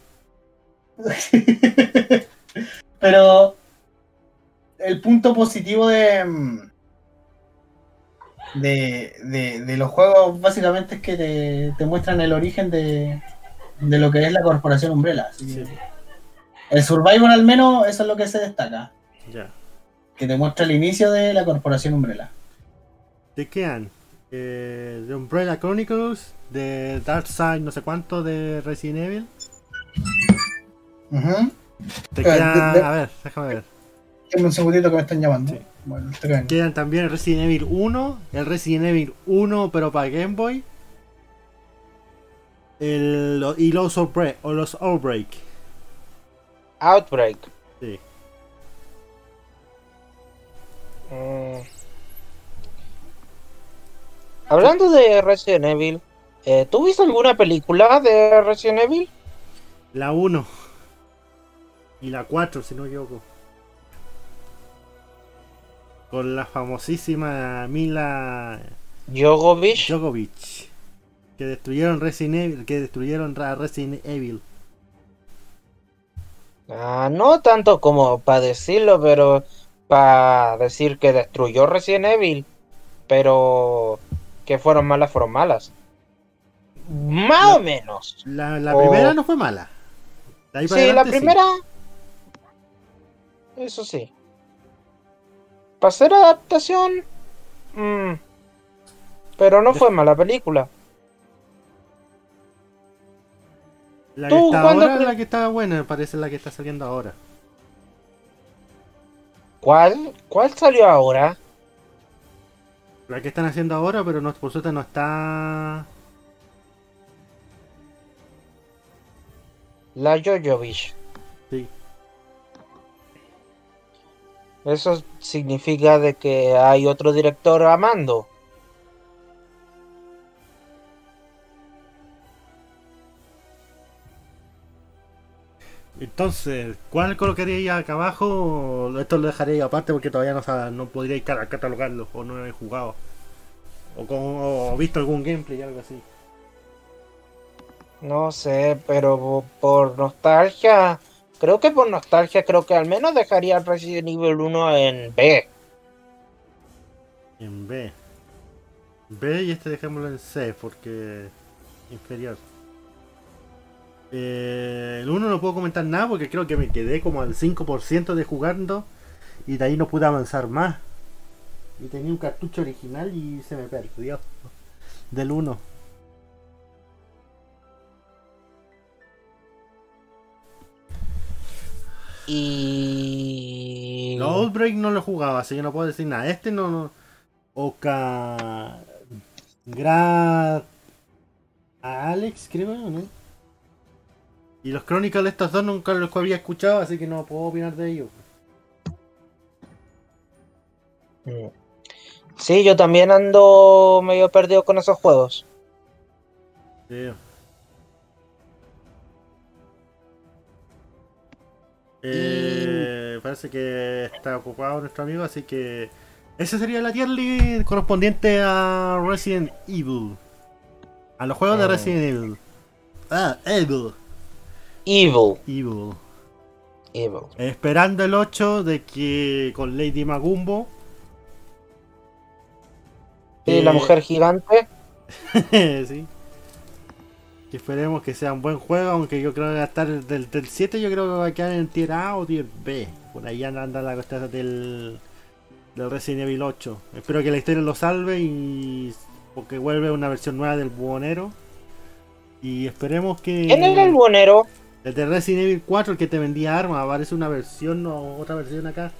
Pero el punto positivo de, de, de, de los juegos básicamente es que te, te muestran el origen de, de lo que es la corporación Umbrella. Sí, El Survivor al menos eso es lo que se destaca, ya. que te muestra el inicio de la corporación Umbrella. ¿De qué han? Eh, de Umbrella Chronicles, de Dark Side, no sé cuánto, de Resident Evil. Ujú. Te quedan, de- de- a ver, déjame ver. Dame un segundito que me están llamando. Sí. Bueno, te. Quedan también el Resident Evil 1, el Resident Evil 1 pero para Game Boy. El, y los Outbreak, o los Outbreak. Outbreak. Sí. Mm. Hablando de Resident Evil, eh, ¿tú viste alguna película de Resident Evil? La 1. Y la 4, si no me equivoco. Con la famosísima Mila Jovovich. Djokovic. Que destruyeron Resident Evil. Que destruyeron a Resident Evil. Ah, no tanto como para decirlo, pero para decir que destruyó Resident Evil. Pero que fueron malas, fueron malas. Más o menos. La, la O- primera no fue mala. Sí, la primera. Eso sí. Para hacer adaptación. mm, pero no fue mala película. La que ¿Tú está cuándo ahora la que está buena, parece la que está saliendo ahora. ¿Cuál? ¿Cuál salió ahora? La que están haciendo ahora, pero no, por suerte no está. La Jojovich. Sí. Eso significa de que hay otro director amando. Entonces, ¿cuál colocaría acá abajo? Esto lo dejaré aparte porque todavía no, no podría ca- catalogarlo o no he jugado. O, con, o visto algún gameplay y algo así. No sé, pero po- por nostalgia. Creo que por nostalgia, creo que al menos dejaría Resident Evil 1 en B. En B. B y este dejémoslo en C porque inferior. Eh, el 1 no puedo comentar nada porque creo que me quedé como al 5% de jugando y de ahí no pude avanzar más. Y tenía un cartucho original y se me perdió. Del 1. Y. No, Outbreak no lo jugaba, así que no puedo decir nada. Este no. no Oca. Grad. A Alex, creo, ¿no? Y los Chronicles de estos dos nunca los había escuchado, así que no puedo opinar de ellos. Sí, yo también ando medio perdido con esos juegos. Sí. Eh, parece que está ocupado nuestro amigo, así que esa sería la tier list correspondiente a Resident Evil. A los juegos de Ah. Resident Evil. Ah, Evil. Evil. Evil. Evil. Esperando el 8 de que con Lady Magumbo. Y la eh, mujer gigante. sí. Que esperemos que sea un buen juego, aunque yo creo que va a estar del, del 7, yo creo que va a quedar en tier A o tier B. Por ahí anda la cosa del, del Resident Evil 8. Espero que la historia lo salve y porque vuelve una versión nueva del buhonero. Y esperemos que ¿Quién era el buenero? el de Resident Evil 4, el que te vendía armas, aparece una versión o otra versión acá.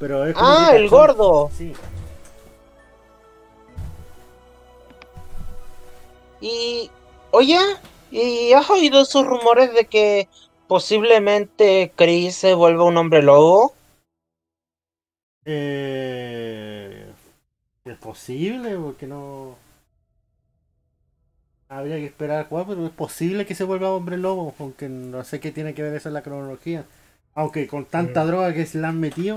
Pero es como Ah, el gordo. Sí. Y. Oye, ¿y has oído esos rumores de que posiblemente Chris se vuelva un hombre lobo? Eh, es posible, porque no. Habría que esperar cuál, pero es posible que se vuelva hombre lobo, aunque no sé qué tiene que ver eso en la cronología. Aunque con tanta Mm. droga que se le han metido,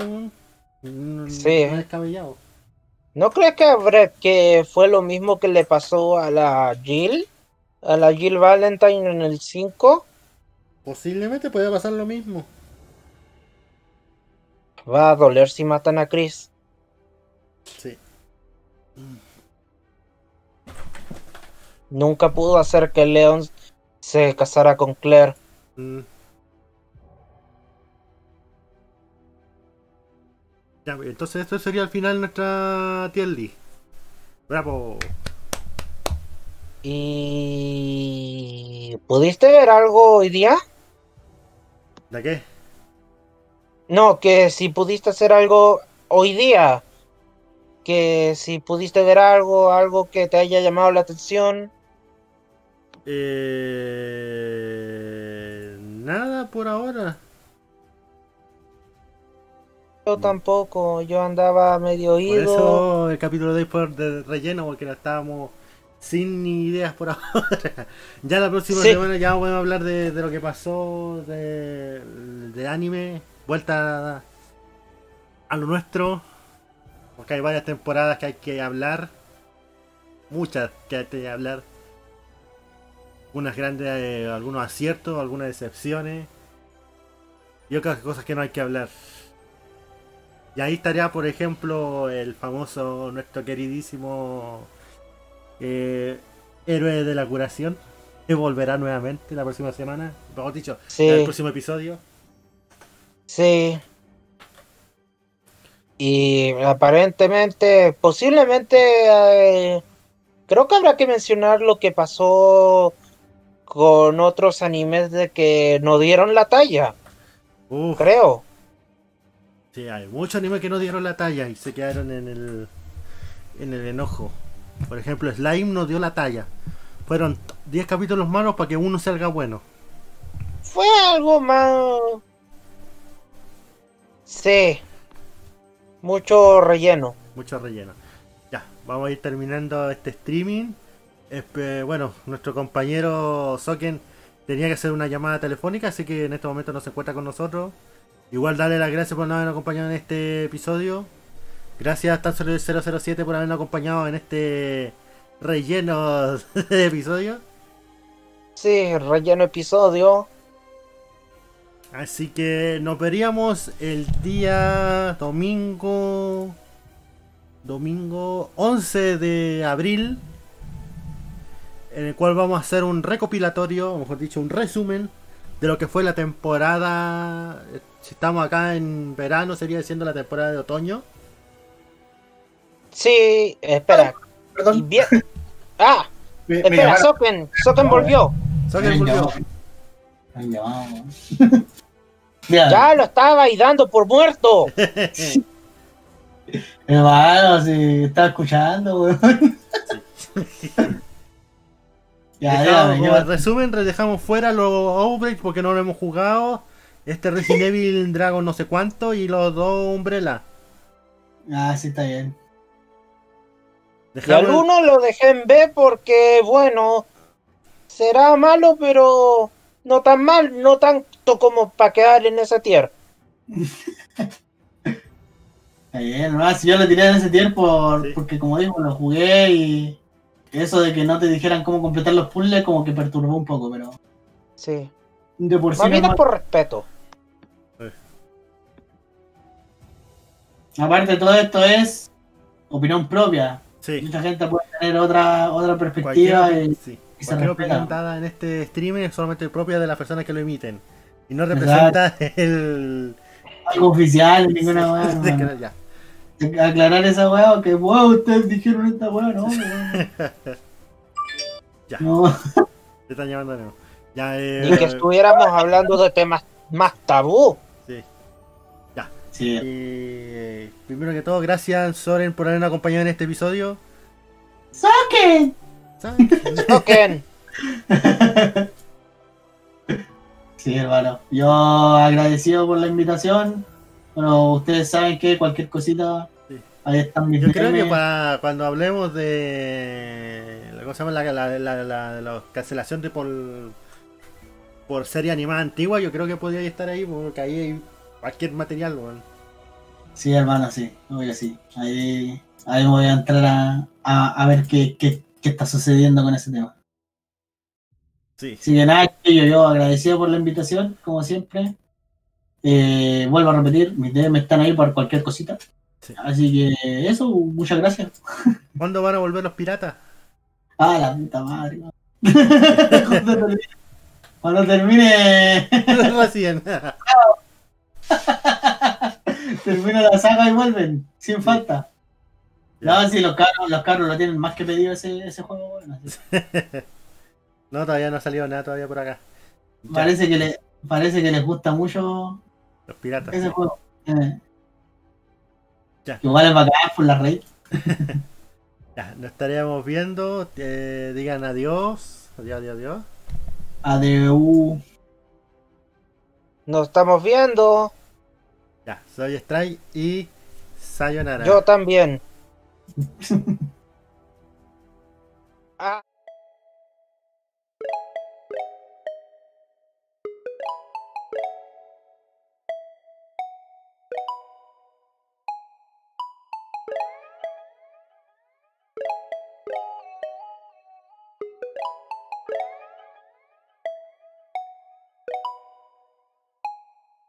no, no Sí. es descabellado. ¿No crees que, que fue lo mismo que le pasó a la Jill? A la Jill Valentine en el 5. Posiblemente puede pasar lo mismo. Va a doler si matan a Chris. Sí. Nunca pudo hacer que Leon se casara con Claire. Mm. Ya, entonces esto sería al final nuestra tier list. Bravo. ¿Y pudiste ver algo hoy día? ¿De qué? No, que si pudiste hacer algo hoy día. Que si pudiste ver algo, algo que te haya llamado la atención. Eh... Nada por ahora. Yo tampoco, yo andaba medio Por oído. eso el capítulo de hoy fue de relleno, porque no estábamos sin ni ideas por ahora. ya la próxima Sí. semana ya podemos hablar de, de lo que pasó de, de anime, vuelta a, a lo nuestro, porque hay varias temporadas que hay que hablar, muchas que hay que hablar, unas grandes, eh, algunos aciertos, algunas decepciones. y otras cosas que no hay que hablar. Y ahí estaría, por ejemplo, el famoso, nuestro queridísimo eh, héroe de la curación, que volverá nuevamente la próxima semana, mejor dicho, Sí. en el próximo episodio. Sí. Y aparentemente, posiblemente, eh, creo que habrá que mencionar lo que pasó con otros animes de que no dieron la talla, Uf, creo. sí, hay muchos animes que no dieron la talla y se quedaron en el, en el enojo. Por ejemplo, Slime no dio la talla. Fueron 10 capítulos malos para que uno salga bueno. Fue algo más... Sí. Mucho relleno. Mucho relleno. Ya, vamos a ir terminando este streaming. Espe- bueno, nuestro compañero Soken tenía que hacer una llamada telefónica, así que en este momento no se encuentra con nosotros. Igual darle las gracias por no habernos acompañado en este episodio. Gracias a Tanzolo 007 por habernos acompañado en este relleno de episodio. Sí, relleno episodio. Así que nos veríamos el día domingo. Domingo 11 de abril. En el cual vamos a hacer un recopilatorio, o mejor dicho, un resumen de lo que fue la temporada. Si estamos acá en verano, sería siendo la temporada de otoño. Sí, espera. Perdón. Bien. Ah, Me, me espera, llamaron. Soken. Soken volvió. Soken volvió. Ya lo estaba ahí dando por muerto. hermano, si estaba escuchando, weón. ya, Dejamos- resumen, re- dejamos fuera los Outbreak porque no lo hemos jugado. Este Resident Evil Dragon no sé cuánto y los dos Umbrella. Ah, sí, está bien. Y al Dejamos- uno lo dejé en B porque, bueno, será malo, pero no tan mal, no tanto como para quedar en ese tier. Está bien, no, si yo lo tiré en ese tiempo Sí. porque como digo, lo jugué y eso de que no te dijeran cómo completar los puzzles como que perturbó un poco, pero Sí. de por sí Más bien no- es por respeto. aparte todo esto es opinión propia. Sí. Mucha gente puede tener otra otra perspectiva Cualquier, y, sí, y cualquier respeta. opinión dada en este streaming es solamente propia de las personas que lo emiten. Y no representa el. algo oficial ni ninguna weá, ya. Aclarar esa weá que wow, ustedes dijeron esta weá, no. Ya. No, Te están llamando de nuevo. Ya, eh, Ni que estuviéramos hablando de temas más tabú. sí. sí, Eh, primero que todo, gracias Soren por habernos acompañado en este episodio. ¿Sabes? Soken. Sí, hermano. Yo agradecido por la invitación. Bueno, ustedes saben que cualquier cosita, Sí. ahí están mis Yo creo que para cuando hablemos de la cosa la, la, la, la, la- la cancelación de por por serie animada antigua, yo creo que podría estar ahí porque ahí hay cualquier material, weón. Sí, hermano, sí, obvio sí. Ahí, ahí voy a entrar a, a, a ver qué, qué, qué está sucediendo con ese tema. Sí. Así que nada, yo, yo agradecido por la invitación, como siempre. Eh, vuelvo a repetir, mis DM están ahí por cualquier cosita. Sí. Así que eso, muchas gracias. ¿Cuándo van a volver los piratas? Ah, la puta madre. cuando, termine, cuando termine, Recién. Termina la saga y vuelven, sin falta. No, si los carros, los carros lo tienen más que pedido ese, ese juego, bueno. así. No, todavía no ha salido nada todavía por acá. Ya, Parece que le, parece que les gusta mucho los piratas. ese sí. juego. Eh. Ya. Igual es bacán por la raid. Ya, nos estaríamos viendo. eh, digan adiós. Adiós, adiós, adiós. ADU. Nos estamos viendo. Ya, soy Stray y Sayonara. Yo también. Ah.